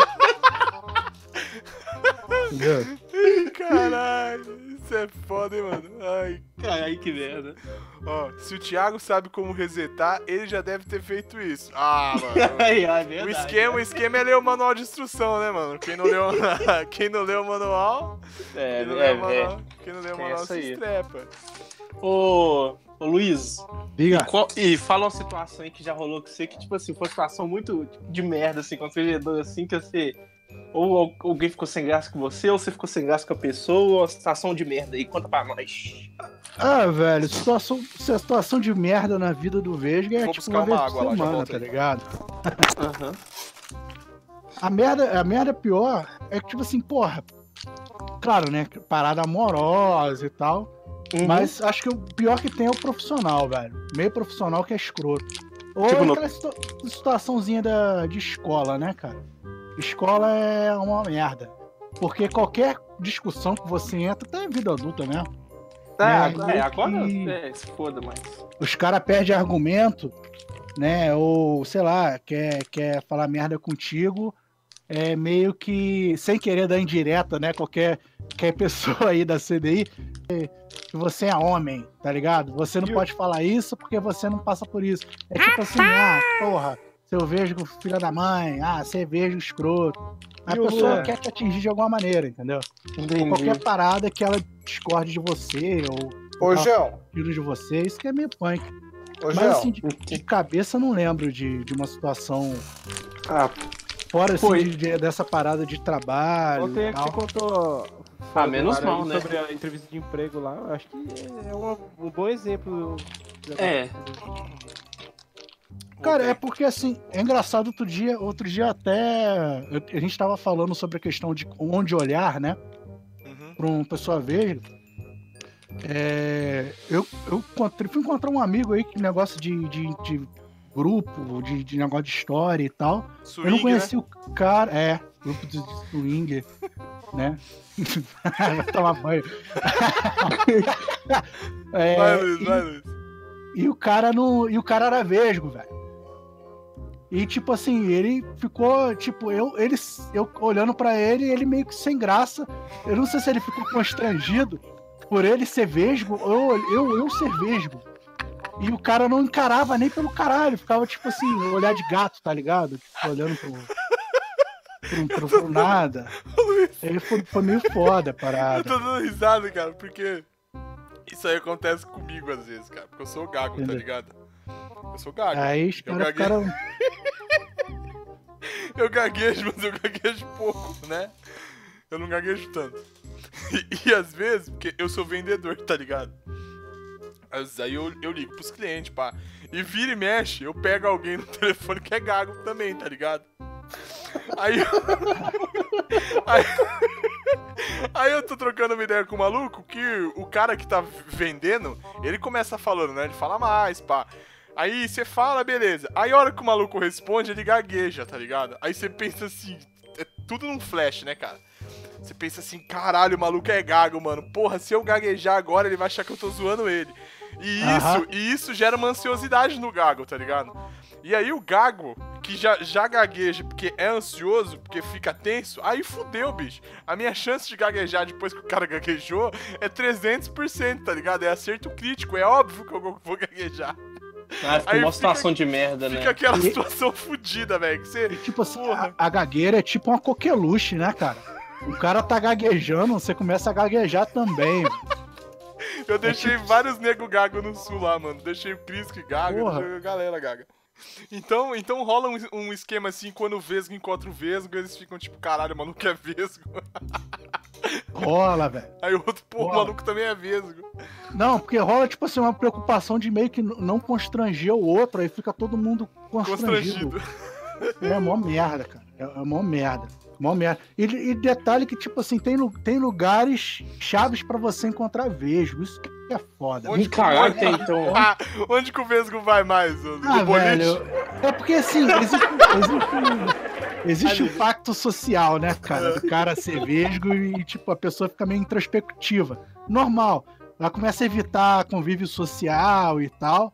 Caralho, isso é foda, hein, mano? Ai, Caralho, que merda. ó, se o Thiago sabe como resetar, ele já deve ter feito isso. Ah, mano. Ai, ai, O verdade. esquema, o esquema é ler o manual de instrução, né, mano? Quem não leu, quem não leu o manual, É, quem não é, leu o manual, quem não leu o manual essa se estrepa. é. Ô, ô, Luiz, Diga. qual- e fala uma situação aí que já rolou com você, que, tipo assim, foi uma situação muito de merda, assim, constrangedora, assim, que você Ou alguém ficou sem graça com você, ou você ficou sem graça com a pessoa, ou a situação de merda aí, conta pra nós. Ah, velho, situação, situação de merda na vida do Vesga é Vou tipo uma vez uma por lá, semana, volto tá aí. ligado? Aham. A merda, a merda pior é que, tipo assim, porra. Claro, né? Parada amorosa e tal. Uhum. Mas acho que o pior que tem é o profissional, velho. Meio profissional que é escroto. Ou Tipo no- aquela situa- situaçãozinha da, de escola, né, cara? Escola é uma merda. Porque qualquer discussão que você entra, até em vida adulta mesmo. É, né, agora, é, meio agora que- é, se foda, mas. Os caras perdem argumento, né? Ou, sei lá, quer, quer falar merda contigo. É meio que sem querer dar indireta, né? Qualquer, qualquer pessoa aí da CDI. é, Que você é homem, tá ligado? Você não pode falar isso porque você não passa por isso. É tipo assim, ah, porra, seu vesgo filha da mãe, ah, você vesgo escroto. A E pessoa é. quer te atingir de alguma maneira, entendeu? Entendi. Qualquer parada que ela discorde de você ou Ô. João, tiro de você, isso que é meio punk. ô, Mas João, assim, de, de cabeça eu não lembro de, de uma situação Ah, fora assim, Foi. de- de- dessa parada de trabalho. Ontem que você contou. Ah, menos mal, né? Sobre a entrevista de emprego lá, eu acho que é uma- um bom exemplo. É. Cara, é porque assim, é engraçado outro dia, outro dia até a gente tava falando sobre a questão de onde olhar, né? Uhum. Pra uma pessoa veja. É, eu, eu encontrei, fui encontrar um amigo aí que negócio de, de, de grupo, de, de negócio de história e tal. Swing, eu não né? conheci o cara. É, grupo de, de swing, né? Vai tomar banho. É, Vai, Luiz, vai, Luiz. e o cara não. E o cara era vesgo, velho. E tipo assim, ele ficou, tipo, eu, ele, eu olhando pra ele, ele meio que sem graça. Eu não sei se ele ficou constrangido por ele ser vesgo ou eu, eu ser vesgo. E o cara não encarava nem pelo caralho, ficava tipo assim, olhar de gato, tá ligado? Tipo, olhando pro. pro, pro, pro nada. Ele foi, foi meio foda a Eu parada. tô dando risada, cara, porque isso aí acontece comigo às vezes, cara. Porque eu sou gago, tá Entendeu? ligado? Eu sou gago. Aí os caras ficaram. Eu gaguejo, mas eu gaguejo pouco, né? Eu não gaguejo tanto. E, e às vezes, porque eu sou vendedor, tá ligado? Às- Aí eu, eu ligo pros clientes, pá. E vira e mexe, eu pego alguém no telefone que é gago também, tá ligado? Aí eu... aí... aí eu tô trocando uma ideia com o maluco que o cara que tá vendendo, ele começa falando, né? Ele fala mais, pá. Aí você fala, beleza. Aí a hora que o maluco responde, ele gagueja, tá ligado? Aí você pensa assim, é tudo num flash, né, cara? Você pensa assim, caralho, o maluco é gago, mano. Porra, se eu gaguejar agora, ele vai achar que eu tô zoando ele. E isso, e isso gera uma ansiosidade no gago, tá ligado? E aí o gago, que já, já gagueja porque é ansioso, porque fica tenso, aí fudeu, bicho. A minha chance de gaguejar depois que o cara gaguejou é 300%, tá ligado? É acerto crítico, é óbvio que eu vou gaguejar. Ah, ficou Aí uma fica- situação de merda, Fica né? aquela E- situação fudida, velho. Que você. Tipo assim, Porra. a, a gagueira é tipo uma coqueluche, né, cara? O cara tá gaguejando, você começa a gaguejar também. Eu deixei vários nego gago no sul lá, mano. Deixei o Cris que gaga, Porra. a galera gaga. Então, então rola um, um esquema assim, quando o Vesgo encontra o Vesgo, eles ficam tipo, caralho, o maluco é Vesgo. Rola, velho. Aí o outro, pô, o maluco também é Vesgo. Não, porque rola, tipo assim, uma preocupação de meio que não constranger o outro, aí fica todo mundo constrangido. Constrangido. É mó merda, cara. É, é mó merda. Mó merda. E, e detalhe que, tipo assim, tem, tem lugares chaves pra você encontrar vesgo. Isso que é foda. Onde caralho, tem então. Ah, onde que o Vesgo vai mais? Ah, velho. É porque assim, existe, existe, existe um pacto social, né, cara? Do cara ser vesgo e, tipo, a pessoa fica meio introspectiva. Normal. Ela começa a evitar convívio social e tal.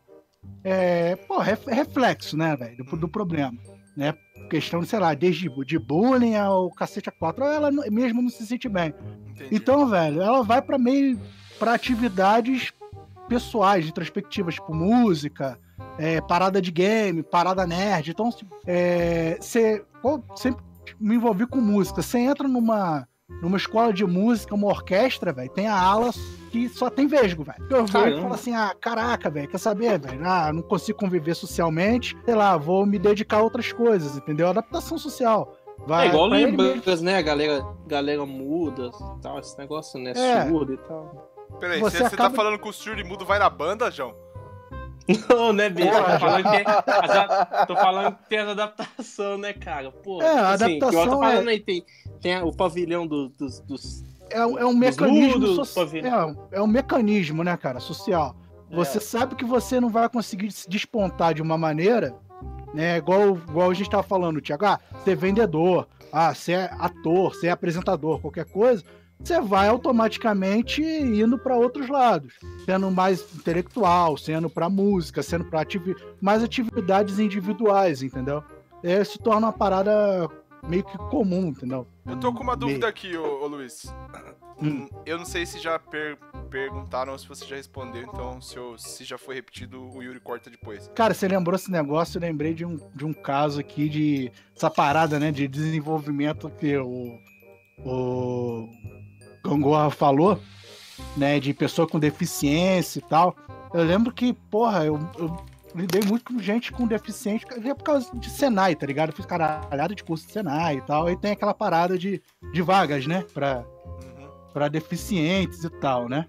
É, pô, ref- reflexo, né, velho, do, do problema. Né? Questão, sei lá, desde de bullying ao cacete a quatro, ela mesmo não se sente bem. Entendi. Então, velho, ela vai pra meio para atividades pessoais, introspectivas, tipo música, é, parada de game, parada nerd. Então, é, você pô, sempre me envolvi com música. Você entra numa numa escola de música, uma orquestra, velho, tem a ala que só tem vesgo, velho. Eu vejo e falo assim, ah, caraca, velho, quer saber, velho? Ah, não consigo conviver socialmente, sei lá, vou me dedicar a outras coisas, entendeu? Adaptação social. Vai é igual. Libras, né? A galera, galera muda e tal, esse negócio, né? É. Surdo e tal. Peraí, Você você, tá acaba- falando que o surdo e mudo vai na banda, João? Não, né, mesmo? Tô falando, que as- tô falando que tem as adaptações, né, cara? Pô, É, a assim, eu tô adaptação falando é- aí, tem, tem o pavilhão do- dos, dos. É, um- é um mecanismo mudos, social. pavê. É, um- é um mecanismo, né, cara, social. Você É. sabe que você não vai conseguir se despontar de uma maneira, né? Igual, igual a gente tava falando, Thiago. Ah, você é vendedor, ah, você é ator, você é apresentador, qualquer coisa. Você vai automaticamente indo para outros lados, sendo mais intelectual, sendo para música, sendo para ativi mais atividades individuais, entendeu? É, se torna uma parada meio que comum, entendeu? Eu tô com uma Meio- dúvida aqui, ô, ô Luiz. Hum. Eu não sei se já per- perguntaram ou se você já respondeu, então se, eu- se já foi repetido, o Yuri corta depois. Cara, você lembrou esse negócio, eu lembrei de um, de um caso aqui de. Essa parada, né? De desenvolvimento que o. O. Gangorra falou, né? De pessoa com deficiência e tal. Eu lembro que, porra, eu, eu lidei muito com gente com deficiência é por causa de Senai, tá ligado? Eu fiz caralhada de curso de Senai e tal. E tem aquela parada de, de vagas, né? Pra, pra deficientes e tal, né?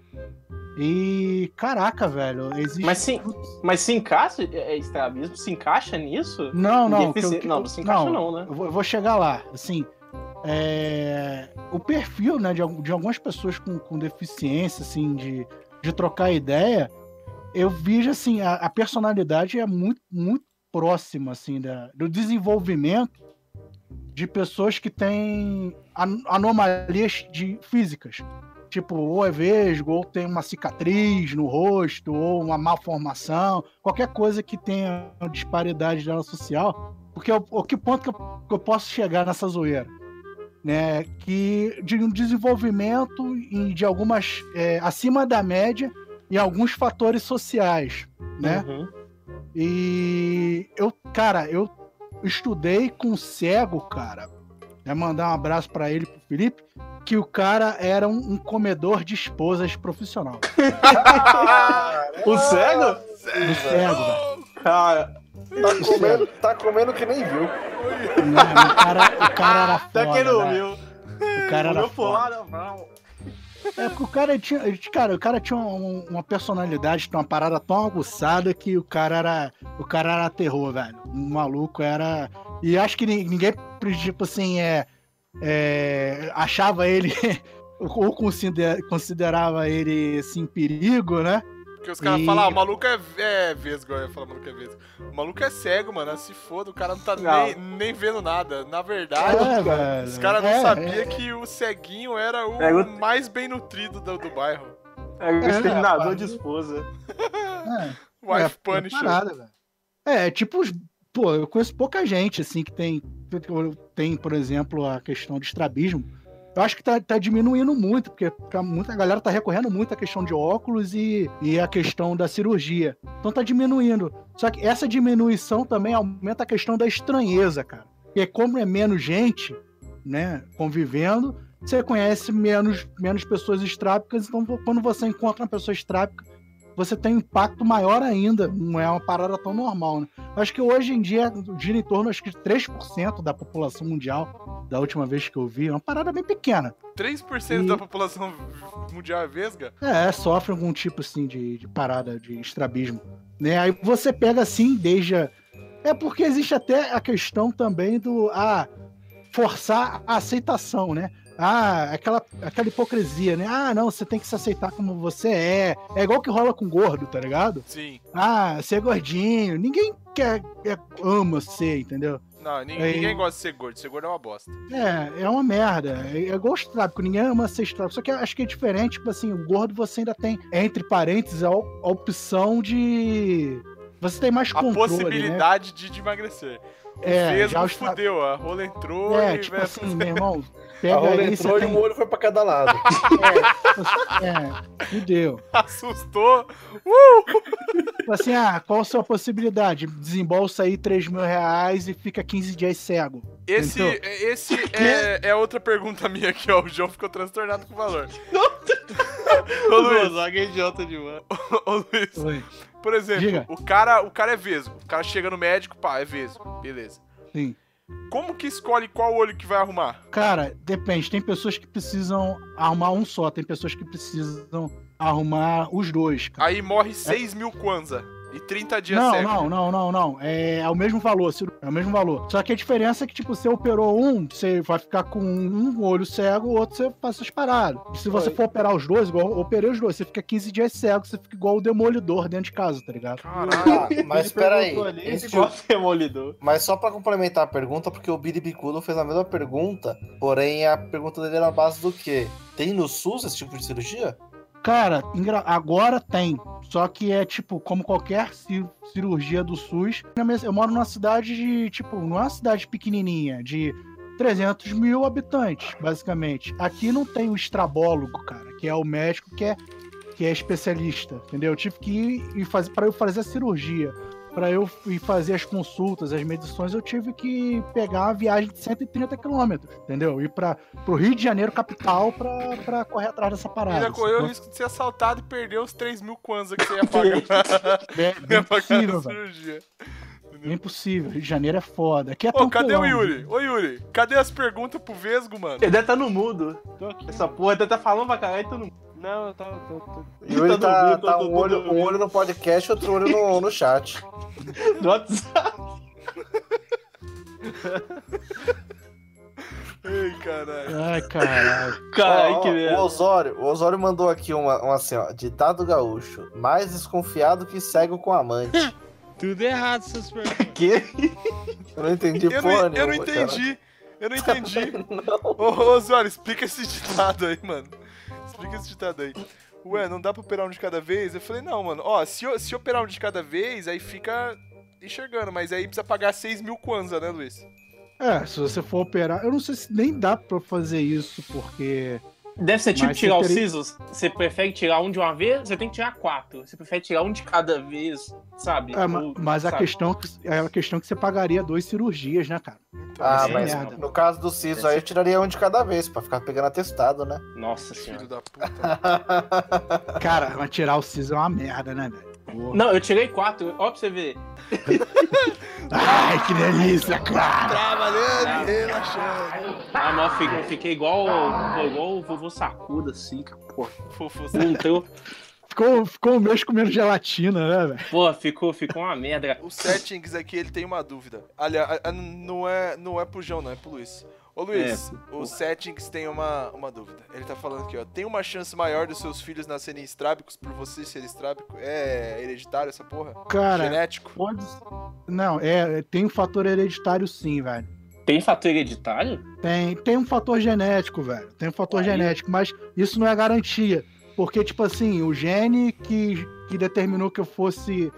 E. Caraca, velho. Existe. Mas sim, mas se encaixa, é, é estrabismo, se encaixa nisso? Não, não. Defici- que eu- que não, não se encaixa não, né? Eu vou, eu vou chegar lá. Assim, é, o perfil né, de, de algumas pessoas com, com deficiência, assim, de, de trocar ideia, eu vejo assim, a, a personalidade é muito, muito próxima, assim, da, do desenvolvimento de pessoas que têm an- anomalias de, físicas. Tipo, ou é vesgo, ou tem uma cicatriz no rosto, ou uma malformação, qualquer coisa que tenha disparidade dela social. Porque o, o que ponto que eu, que eu posso chegar nessa zoeira? Né? Que de um desenvolvimento e de algumas. é, acima da média em alguns fatores sociais. Né? Uhum. E eu, cara, eu estudei com um cego, cara. Né, mandar um abraço pra ele, pro Felipe, que o cara era um, um comedor de esposas profissional. O cego? Do cego, velho. Cara, Tá comendo, tá comendo que nem viu. Né, O cara, o cara era foda. tá que não velho. viu. O cara era foda. fora. É porque o cara tinha. Cara, o cara tinha um- uma personalidade, uma parada tão aguçada que o cara era. O cara era terror, velho. O maluco era. E acho que ni- ninguém, tipo assim, é. é, achava ele. ou considera- considerava ele assim, perigo, né? Porque os caras E- falam, ah, o maluco é, é vesgo, eu ia falar, o maluco é vesgo. O maluco é cego, mano, se foda, o cara não tá Não. Nem, nem vendo nada. Na verdade, É, velho. os caras não É, sabiam é. que o ceguinho era o É, o- mais bem nutrido do, do bairro. É o É, exterminador de esposa. É. Wife É, Punisher. parada, velho. É, tipo, pô, eu conheço pouca gente, assim, que tem, tem, por exemplo, a questão de estrabismo. Eu acho que tá, tá diminuindo muito, porque tá, muita galera tá recorrendo muito à questão de óculos e, e a questão da cirurgia. Então tá diminuindo. Só que essa diminuição também aumenta a questão da estranheza, cara. Porque como é menos gente, né, convivendo, você conhece menos, menos pessoas estrábicas, então quando você encontra uma pessoa estrábica, você tem um impacto maior ainda. Não é uma parada tão normal, né? Acho que hoje em dia gira em torno acho que de 3% da população mundial, da última vez que eu vi, é uma parada bem pequena. 3% E- da população mundial é vesga? É, sofre algum tipo assim de, de parada de estrabismo. Né? Aí você pega assim, desde. a- É porque existe até a questão também do. Ah, forçar a aceitação, né? Ah, aquela, aquela hipocrisia, né? Ah, não, você tem que se aceitar como você é. É igual que rola com gordo, tá ligado? Sim. Ah, você é gordinho. Ninguém quer, é- ama ser, entendeu? Não, ninguém, ninguém gosta de ser gordo. Ser gordo é uma bosta. É, é uma merda. É, é igual estrábico, ninguém ama ser estrábico. Só que acho que é diferente, tipo assim, o gordo você ainda tem, entre parênteses, a, a opção de. Você tem mais A controle. Né? possibilidade de, de emagrecer. O É, vesgo já o estra- fudeu, a rola entrou É, e tipo vai assim, meu irmão, A pega rola aí, entrou e tem. um olho foi pra cada lado. É, fudeu. assustou. Tipo assim, ah, qual a sua possibilidade? Desembolsa aí 3 mil reais e fica 15 dias cego. Esse, esse é, é outra pergunta minha aqui, ó. O João ficou transtornado com o valor. Ô, Luiz, Gonzaga é idiota demais. ô, Luiz, Oi. Por exemplo, Diga. o cara, o cara é vesgo. O cara chega no médico, pá, é vesgo. Beleza. Sim. como que escolhe qual olho que vai arrumar? Cara, depende. Tem pessoas que precisam arrumar um só, tem pessoas que precisam arrumar os dois. Cara. Aí morre 6 mil kwanza e 30 dias Não, cego. não, não, não, não. É, é o mesmo valor, é o mesmo valor. Só que a diferença é que, tipo, você operou um, você vai ficar com um olho cego, o outro você faz essas paradas. E se você Oi. for operar os dois, igual eu operei os dois, você fica 15 dias cego, você fica igual o demolidor dentro de casa, tá ligado? Caralho. Ah, mas Ele espera aí. perguntou ali, esse- Igual demolidor. Mas só pra complementar a pergunta, porque o Billy Bicudo fez a mesma pergunta, porém a pergunta dele é na base do quê? Tem no SUS esse tipo de cirurgia? Cara, agora tem. Só que é tipo, como qualquer ci- cirurgia do SUS. Eu moro numa cidade de, tipo, não é cidade pequenininha, de 300 mil habitantes, basicamente. Aqui não tem o estrabólogo, cara, que é o médico que é, que é especialista, entendeu? Eu tive que ir e fazer, para eu fazer a cirurgia, para eu ir fazer as consultas, as medições, eu tive que pegar uma viagem de 130 quilômetros, entendeu? Ir para o Rio de Janeiro, capital, pra, pra correr atrás dessa parada. Ainda correu o risco de ser assaltado e perder os 3 mil kwanza que você ia pagar. É ia bem pagar possível, cirurgia. Bem possível. Rio de Janeiro é foda. Aqui é Ô, cadê o tranquilão. Yuri? Ô, Yuri, cadê as perguntas pro Vesgo, mano? Ele deve estar no mudo. Tô aqui. Essa porra deve estar falando pra caralho e tu não. Não, eu tava. Tô, tô... Yuri Tá tá, tá um, olho, um olho no podcast e outro olho no, no chat. Do WhatsApp. Ei, caralho. Ai, caralho. Caralho, que ó, o merda. Osório, o Osório mandou aqui uma, uma assim, ó, ditado gaúcho, mais desconfiado que cego com amante. Tudo errado essas perguntas. Que? Eu não entendi Eu porra não, eu não nenhuma, cara. entendi. Eu não entendi. Ô, ô, Osório, explica esse ditado aí, mano. Explica esse ditado aí. Ué, não dá pra operar um de cada vez? Eu falei, não, mano. Ó, se, se operar um de cada vez, aí fica enxergando. Mas aí precisa pagar 6 mil kwanza, né, Luiz? É, se você for operar, eu não sei se nem dá pra fazer isso, porque. Deve ser tipo Mas tirar você os teria- sisos. Você prefere tirar um de uma vez? Você tem que tirar quatro. Você prefere tirar um de cada vez, sabe? É, Ou, mas a sabe? questão que- é a questão que você pagaria duas cirurgias, né, cara? Ah, Essa é mas merda. no caso do Ciso aí eu tiraria um de cada vez, pra ficar pegando atestado, né? Nossa senhora. Filho da puta. Cara, mas tirar o siso é uma merda, né, velho? Porra. Não, eu tirei quatro. Ó, pra você ver. Ai, que delícia, cara! Trabalhando e relaxando. Ah, mas eu fiquei, eu fiquei igual, igual o vovô sacuda, assim, cara. Pô, Fofo. Ficou, ficou um mês comendo gelatina, né, velho? Pô, ficou, ficou uma merda. O Settings aqui, ele tem uma dúvida. Aliás, não é, não é pro João, não é pro Luiz. Ô Luiz, É, o Settings tem uma, uma dúvida. Ele tá falando aqui, ó. Tem uma chance maior dos seus filhos nascerem estrábicos por você ser estrábico? É hereditário essa porra? Cara, Genético? pode. Não, é, tem um fator hereditário sim, velho. Tem fator hereditário? Tem, tem um fator genético, velho. Tem um fator Aí. genético, mas isso não é garantia. Porque, tipo assim, o gene que, que determinou que eu fosse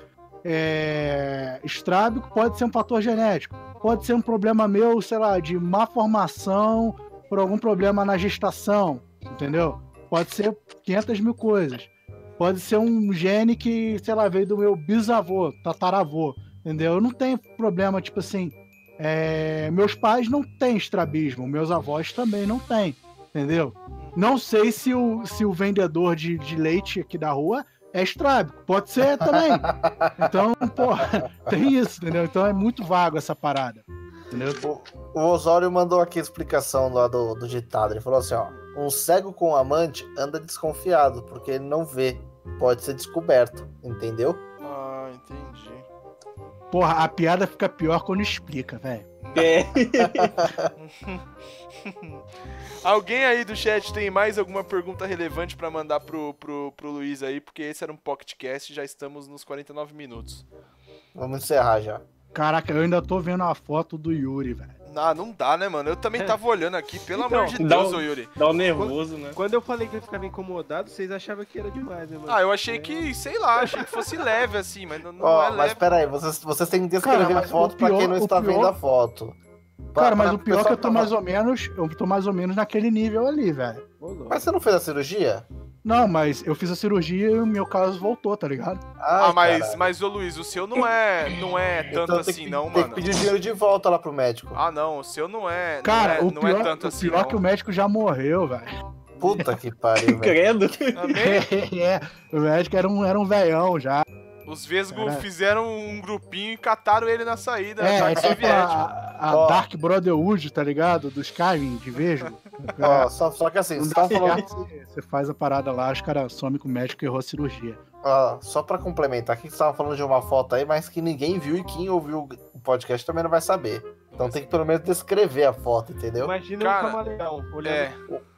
é, estrábico pode ser um fator genético. Pode ser um problema meu, sei lá, de má formação, por algum problema na gestação, entendeu? Pode ser 500 mil coisas. Pode ser um gene que, sei lá, veio do meu bisavô, tataravô, entendeu? Eu não tenho problema, tipo assim, é, meus pais não têm estrabismo, meus avós também não têm, entendeu? Não sei se o, se o vendedor de, de leite aqui da rua é estrábico, pode ser também. Então, pô, tem isso, entendeu? Então é muito vago essa parada, entendeu? O, o Osório mandou aqui a explicação lá do, do ditado. Ele falou assim, ó. Um cego com amante anda desconfiado, porque ele não vê. Pode ser descoberto, entendeu? Ah, entendi. Porra, a piada fica pior quando explica, velho. É. Alguém aí do chat tem mais alguma pergunta relevante pra mandar pro, pro, pro Luiz aí? Porque esse era um PocketCast e já estamos nos 49 minutos. Vamos encerrar já. Caraca, eu ainda tô vendo a foto do Yuri, velho. Ah, não dá, né, mano? Eu também tava olhando aqui, pelo Então, amor de Deus, um- ô Yuri. Dá um nervoso, né? Quando eu falei que eu ficava incomodado, vocês achavam que era demais, né, mano? Ah, eu achei que, sei lá, achei que fosse leve assim, mas não, não Ó, é mas leve. peraí, vocês, vocês têm que descrever Cara, a mas foto o pra quem pior- não está pior- vendo a foto. Pra- Cara, mas pra o pior é que eu tô tá- mais ou menos, eu tô mais ou menos naquele nível ali, velho. Mas você não fez a cirurgia? Não, mas eu fiz a cirurgia e o meu caso voltou, tá ligado? Ah, Ai, mas, mas, ô Luiz, o seu não é, não é tanto Então tem assim, que- não, Tem mano. que pedir o dinheiro de volta lá pro médico. Ah, não, o seu não é. Cara, não é, o não pior, é tanto o assim. pior não. é que o médico já morreu, velho. Puta que pariu, velho. Credo. Também? é, o médico era um, era um velhão já. Os Vesgo fizeram um grupinho e cataram ele na saída É, da é tipo soviética. a, a Ó. Dark Brotherhood, tá ligado? Dos Skyrim, de Vesgo. Ó, só, só que assim, dá tá falando. você- Você faz a parada lá, os caras somem com o médico que errou a cirurgia. Ó, só pra complementar, aqui que você tava falando de uma foto aí, mas que ninguém viu e quem ouviu o podcast também não vai saber. Então tem que pelo menos descrever a foto, entendeu? Imagina Cara, um camaleão olhando. É,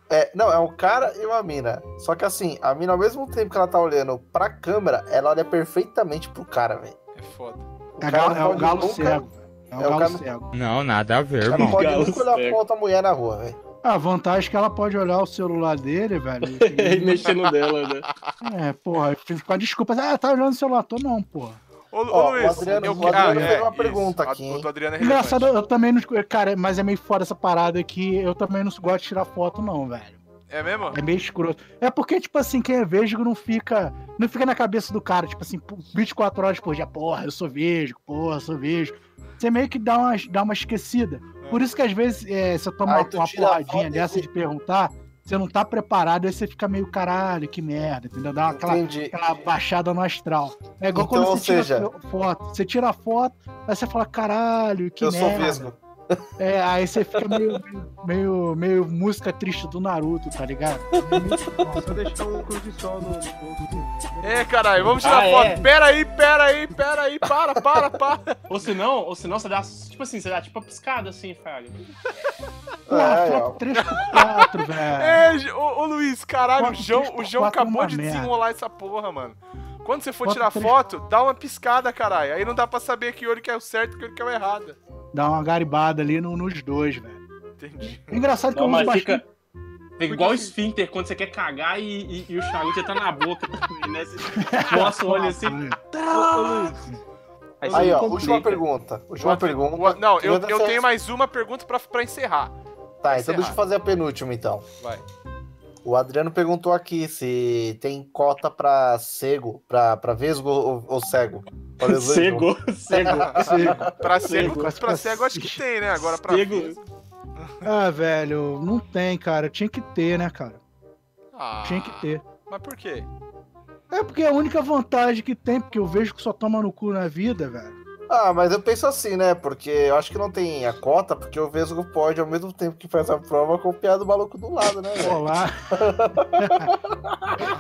É, não, é um cara e uma mina. Só que assim, a mina, ao mesmo tempo que ela tá olhando pra câmera, ela olha perfeitamente pro cara, velho. é foda. O É, cara é o pode galo nunca- cego. É o É o galo cara- cego. Não, nada a ver, Ela não pode Galo nunca olhar cego. pra outra mulher na rua, velho. A vantagem é que ela pode olhar o celular dele, velho. e mexendo dela, né? é, porra, com a desculpa. Ah, tá olhando o celular. Tô não, porra. Ô, Ó, ô, Luiz, o Adriano- eu o que- Adriano fez uma isso. pergunta aqui? O do Adriano é Engraçado, eu também não. Cara, mas é meio fora essa parada aqui. Eu também não gosto de tirar foto, não, velho. É mesmo? É meio escroto. É porque, tipo assim, quem é vesgo não fica. Não fica na cabeça do cara, tipo assim, 24 horas por dia, porra, eu sou vesgo, porra, eu sou vesgo. Você meio que dá uma, dá uma esquecida. Por isso que às vezes é, você toma Aí uma, porradinha e dessa de perguntar, você não tá preparado, aí você fica meio caralho, que merda, entendeu? Dá aquela, Entendi. aquela baixada no astral. É igual Então, quando você tira seja- foto. Você tira a foto, aí você fala, caralho, que eu sou merda. vesgo. É, aí você fica meio, meio, meio música triste do Naruto, tá ligado? Só deixar cruz de sol no. É, caralho, vamos tirar Ah, foto. é? Pera aí, pera aí, pera aí, para, para, para. Ou senão, ou senão você dá, tipo assim, você dá tipo uma piscada assim, Fraga. Porra, É, ó. foto 3x4, velho. É, ô, ô Luiz, caralho, o João, três o por João quatro é acabou de merda. desenrolar essa porra, mano. Quando você for tirar três- foto, dá uma piscada, caralho. Aí não dá pra saber que olho que é o certo e que olho que é o errado. Dá uma garibada ali no- nos dois, velho. Entendi. Engraçado que Não, eu uso bastante. fica. Fica igual o esfíncter quando você quer cagar e, e, e o charuto tá na boca também, né? Você mostra o olho assim. Aí, Aí, ó, última pergunta. Última O- pergunta. não, eu, eu tenho mais uma pergunta pra, pra encerrar. Tá, então encerrar. deixa eu fazer a penúltima, então. Vai. O Adriano perguntou aqui se tem cota pra cego, pra, pra vesgo ou, ou cego. Lesões Cego, cego. Pra Cego. cego, pra cego acho que tem, né? Agora pra Cego. vesgo- Ah, velho, não tem, cara. Tinha que ter, né, cara? Ah, Tinha que ter. Mas por quê? É porque é a única vantagem que tem, porque eu vejo que só toma no cu na vida, velho. Ah, mas eu penso assim, né? Porque eu acho que não tem a cota, porque o vesgo pode, ao mesmo tempo que faz a prova, copiar do maluco do lado, né, velho? Olá.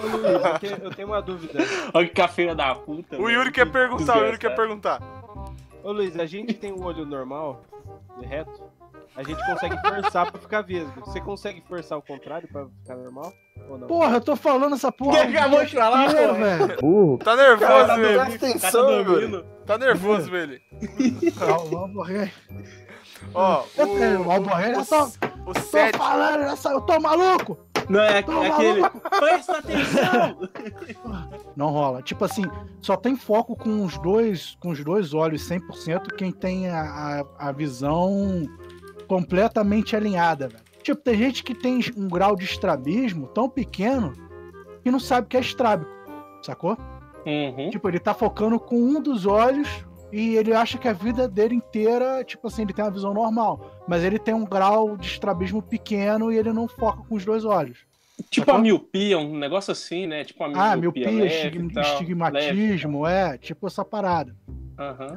ô, Luiz, eu tenho, eu tenho uma dúvida. Olha que cafeira da puta. O. Yuri quer perguntar, o Yuri quer perguntar. Ô Luiz, a gente tem um olho normal, reto. A gente consegue forçar pra ficar vesgo. Você consegue forçar o contrário pra ficar normal? Porra, eu tô falando essa porra. Quem acabou de falar, pô? velho. Tá nervoso, Cara, velho. presta O cara tá atenção, dormindo. Tá nervoso, velho. Calma, morrer. Ó, O o, Alborré, eu o, tô, o tô sete. falando, eu tô maluco. Não, é, Tô é aquele. Presta atenção! Não rola. Tipo assim, só tem foco com os dois, com os dois olhos 100% quem tem a, a, a visão completamente alinhada, velho. Tipo, tem gente que tem um grau de estrabismo tão pequeno que não sabe que é estrábico, sacou? Uhum. Tipo, ele tá focando com um dos olhos e ele acha que a vida dele inteira, tipo assim, ele tem uma visão normal. Mas ele tem um grau de estrabismo pequeno e ele não foca com os dois olhos. Tipo Sacou? a miopia, um negócio assim, né? Tipo a miopia. Ah, miopia, leve estigma- e tal, leve. estigmatismo, é, tipo essa parada. Aham.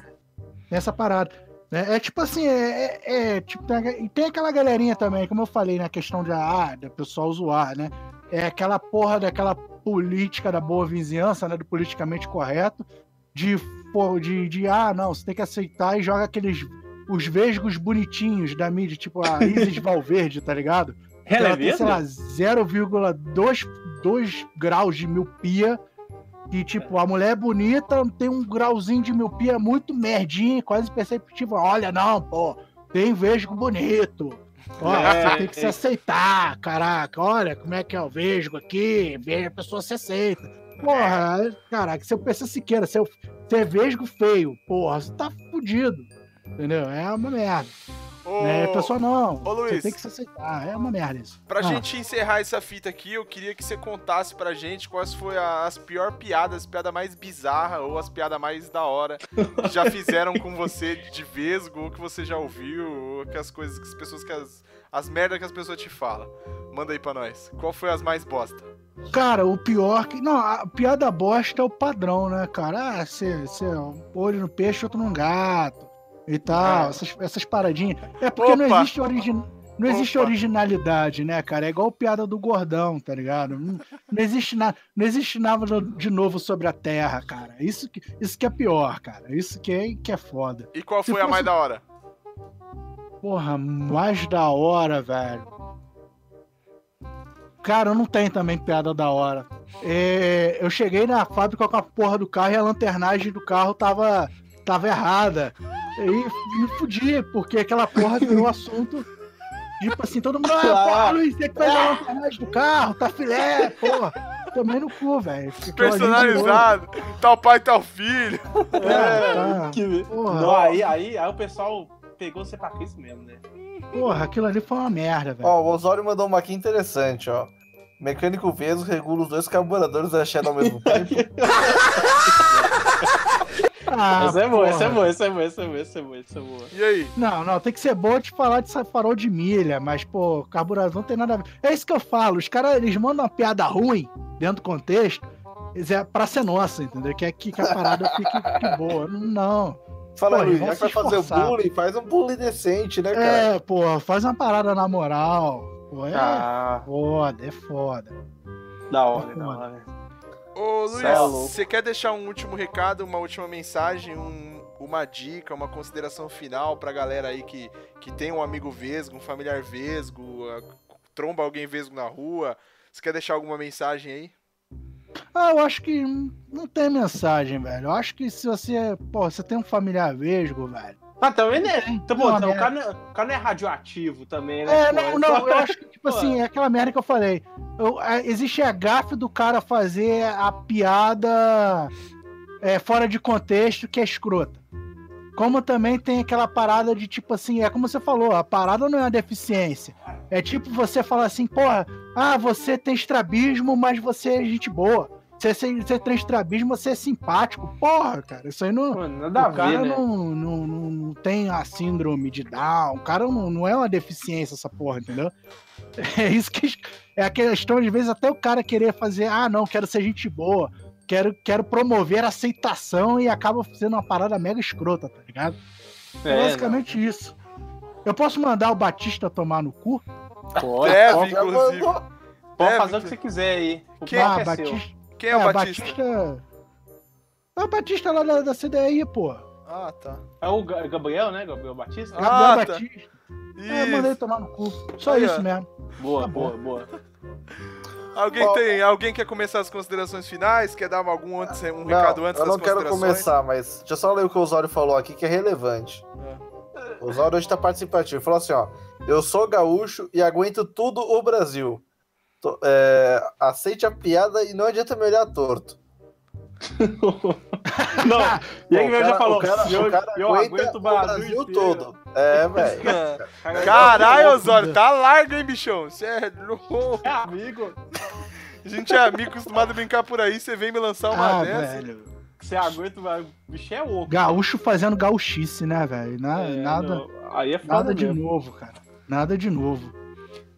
Tem essa parada. Né? É tipo assim, é, é- é, tipo, tem, e tem aquela galerinha também, como eu falei, na questão de, ah, da pessoal zoar, né? É aquela porra daquela política da boa vizinhança, né? Do politicamente correto, de, de, de ah, não, você tem que aceitar e joga aqueles. Os vesgos bonitinhos da mídia, tipo a Isis Valverde, tá ligado? Ela é Ela tem, sei lá, verde? 0,2 2 graus de miopia. E, tipo, a mulher é bonita, tem um grauzinho de miopia muito merdinho, quase perceptível. Olha, não, pô, tem vesgo bonito. Ó, É, você tem que se é. aceitar, caraca. Olha como é que é o vesgo aqui. Veja, a pessoa se aceita. Porra, caraca, se eu pensar Siqueira, se eu se é vesgo feio, porra, você tá fudido. Entendeu? É uma merda. Ô, né? A pessoa não. Ô, Luiz. Você tem que se aceitar. É uma merda isso. Pra Ah. gente encerrar essa fita aqui, eu queria que você contasse pra gente quais foram as pior piadas, as piadas mais bizarras ou as piadas mais da hora que já fizeram com você de vesgo, ou que você já ouviu, ou que as coisas que as pessoas que as, as merdas que as pessoas te falam. Manda aí pra nós. Qual foi as mais bosta? Cara, o pior que. Não, a piada bosta é o padrão, né, cara? Ah, você, um olho no peixe, outro no gato. E tal. É. Essas, essas paradinhas. É porque não existe origin... Não existe Opa! originalidade, né, cara? É igual piada do gordão, tá ligado? Não, não existe nada, não existe nada de novo sobre a Terra, cara. Isso que, isso que é pior, cara. Isso que é, que é foda. E qual foi a mais da hora? Porra, mais da hora, velho. Cara, eu não tenho também piada da hora. É, eu cheguei na fábrica com a porra do carro e a lanternagem do carro tava, tava errada. E me fudi, porque aquela porra virou assunto. Tipo assim, todo mundo, ah, porra, Luiz, você que faz a lanternagem do carro, tá filé, porra. Tomei no cu, velho. Personalizado, tal pai, tal filho. É, tá. Que... Porra. Não, aí, aí, aí o pessoal pegou você pra isso mesmo, né? Porra, aquilo ali foi uma merda, velho. Ó, o Osório mandou uma aqui interessante, ó. Mecânico Vesgo regula os dois carburadores da Shadow ao mesmo tempo. Ah, essa é boa, essa é boa, essa é boa, essa é boa, essa é boa, essa é boa. E aí? Não, não, tem que ser bom de falar de farol de milha, mas, pô, carburador não tem nada a ver. É isso que eu falo, os caras, eles mandam uma piada ruim, dentro do contexto, é pra ser nossa, entendeu? Quer que, que a parada fique, fique boa. Não. Fala, Pô, Luiz, já que vai fazer o bullying, faz um bullying decente, né, cara? É, pô, faz uma parada na moral. Pô, é Ah, foda, é foda. da hora, da hora. Ô é Luiz, você quer deixar um último recado, uma última mensagem, um- uma dica, uma consideração final pra galera aí que, que tem um amigo vesgo, um familiar vesgo, a- tromba alguém vesgo na rua? Você quer deixar alguma mensagem aí? Ah, eu acho que não- não tem mensagem, velho. Eu acho que se você, pô, você tem um familiar vesgo, velho. Ah, também né? Então, pô, então, né? o, cara não é, o cara não é radioativo também, né? É, pô? não, não, eu acho que, tipo Pô. assim, é aquela merda que eu falei. Eu- é, existe a gafe do cara fazer a piada é, fora de contexto que é escrota. Como também tem aquela parada de tipo assim, é como você falou, a parada não é uma deficiência. É tipo você falar assim, porra, ah, você tem estrabismo, mas você é gente boa. Você, você, você tem estrabismo, você é simpático. Porra, cara, isso aí não, Pô, nada o cara ver, né? não, não, não, não tem a síndrome de Down, o cara não, não é uma deficiência essa porra, entendeu? É isso que é a questão, às vezes, até o cara querer fazer, ah, não, quero ser gente boa, quero, quero promover a aceitação e acaba sendo uma parada mega escrota, tá ligado? É, Basicamente isso. Eu posso mandar o Batista tomar no cu? não. Pode, Deve, pode, inclusive. pode deve, fazer o que você quiser aí. O Quem- palco ah, é seu. Batista. Quem é o é, Batista? É o Batista lá da, da CDI, pô. Ah, tá. É o Ga- Gabriel, né? Gabriel Batista? Ah, Gabriel tá. Batista. É, Isso. mandei tomar no cu. Só Aí, isso mesmo. Boa, Tá boa, boa. Alguém Ó, tem, alguém quer começar as considerações finais? Quer dar algum antes, um Não, recado antes eu das não quero começar, mas deixa eu só ler o que o Osório falou aqui, que é relevante. O Osório hoje tá participativo. Ele falou assim, ó. Eu sou gaúcho e aguento tudo o Brasil. Tô- é, aceite a piada e não adianta me olhar torto. Não, e aí Pô, ele já falou, o cara, eu, o cara eu aguento o Brasil, inteiro. todo. É, velho. Cara, Caralho, Osório, tá largo, hein, bichão? Você é louco. É amigo, A gente é amigo, acostumado a brincar por aí, você vem me lançar uma Ah, dessa. velho. você aguenta o. O bicho é oco. Gaúcho fazendo gauchice, né, velho? Na- É, nada, não, Aí é foda nada de mesmo. novo, cara. Nada de novo.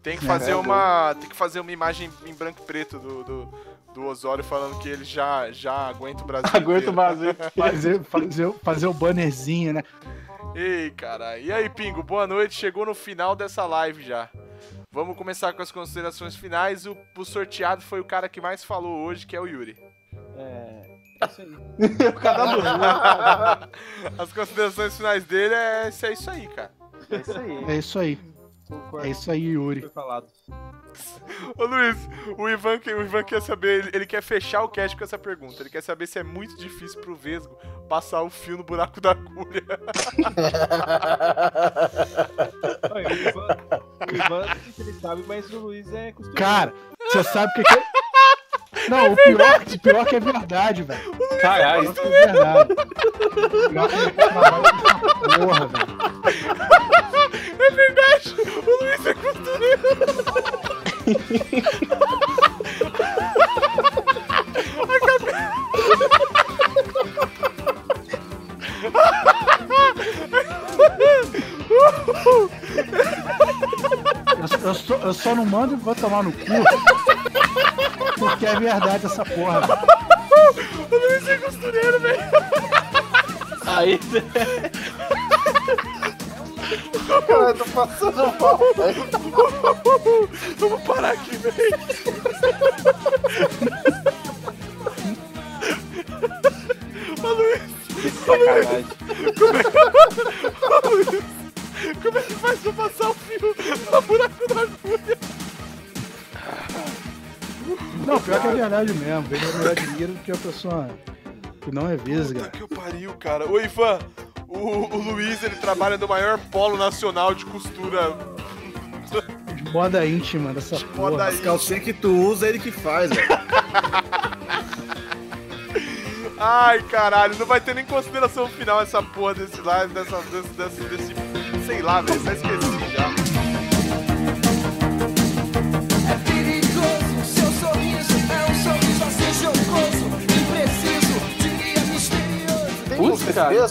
Tem que É, fazer é, uma. Tem que fazer uma imagem em branco e preto do, do, do Osório falando que ele já, já aguenta o Brasil. Aguenta o. Brasil. Fazer, fazer, fazer o bannerzinho, né? Ei, caralho. E aí, Pingo, boa noite. Chegou no final dessa live já. Vamos começar com as considerações finais. O, o sorteado foi o cara que mais falou hoje, que é o Yuri. É. é Isso aí. Cada um. As considerações finais dele é, é isso aí, cara. É isso aí. É isso aí. Concordo É isso aí, Yuri. foi falado. Ô Luiz, o Ivan, o Ivan quer saber, ele, ele quer fechar o cast com essa pergunta. Ele quer saber se é muito difícil pro Vesgo passar o fio no buraco da agulha. Olha, o Ivan, o Ivan, ele sabe, mas o Luiz é costureiro. Cara, você sabe o que, que é. Não, o, pior, o pior que é verdade, velho. O Caralho. que é verdade. O pior que essa porra, velho. É verdade! O Luiz é costureiro! Eu, eu só, eu só não mando e vou tomar no cu. Porque é verdade essa porra. O Luiz é costureiro, velho! Aí, Cara, eu tô passando mal, velho. Vamos parar aqui, velho! Mesmo. É melhor dinheiro do que a pessoa que não é Puta vesga. que eu pariu, cara. Ô, Ivan, o, o Luiz, ele trabalha no maior polo nacional de costura. De moda íntima dessa Moda porra. As calcinhas que tu usa, é ele que faz, velho. Ai, caralho, não vai ter nem consideração final essa porra desse live, dessa, desse, desse, desse sei lá, velho, até esqueci Cara. Não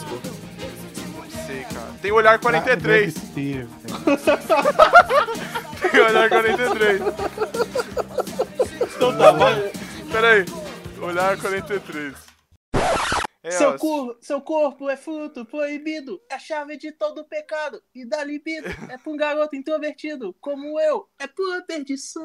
sei, cara. Tem olhar 43. Ah, velho. Tem olhar 43. Então tá, vai. Pera aí. Olhar 43. É, Seu, ó, seu corpo é fruto proibido, é a chave de todo pecado. E da libido é pra um garoto introvertido, como eu, é pura perdição.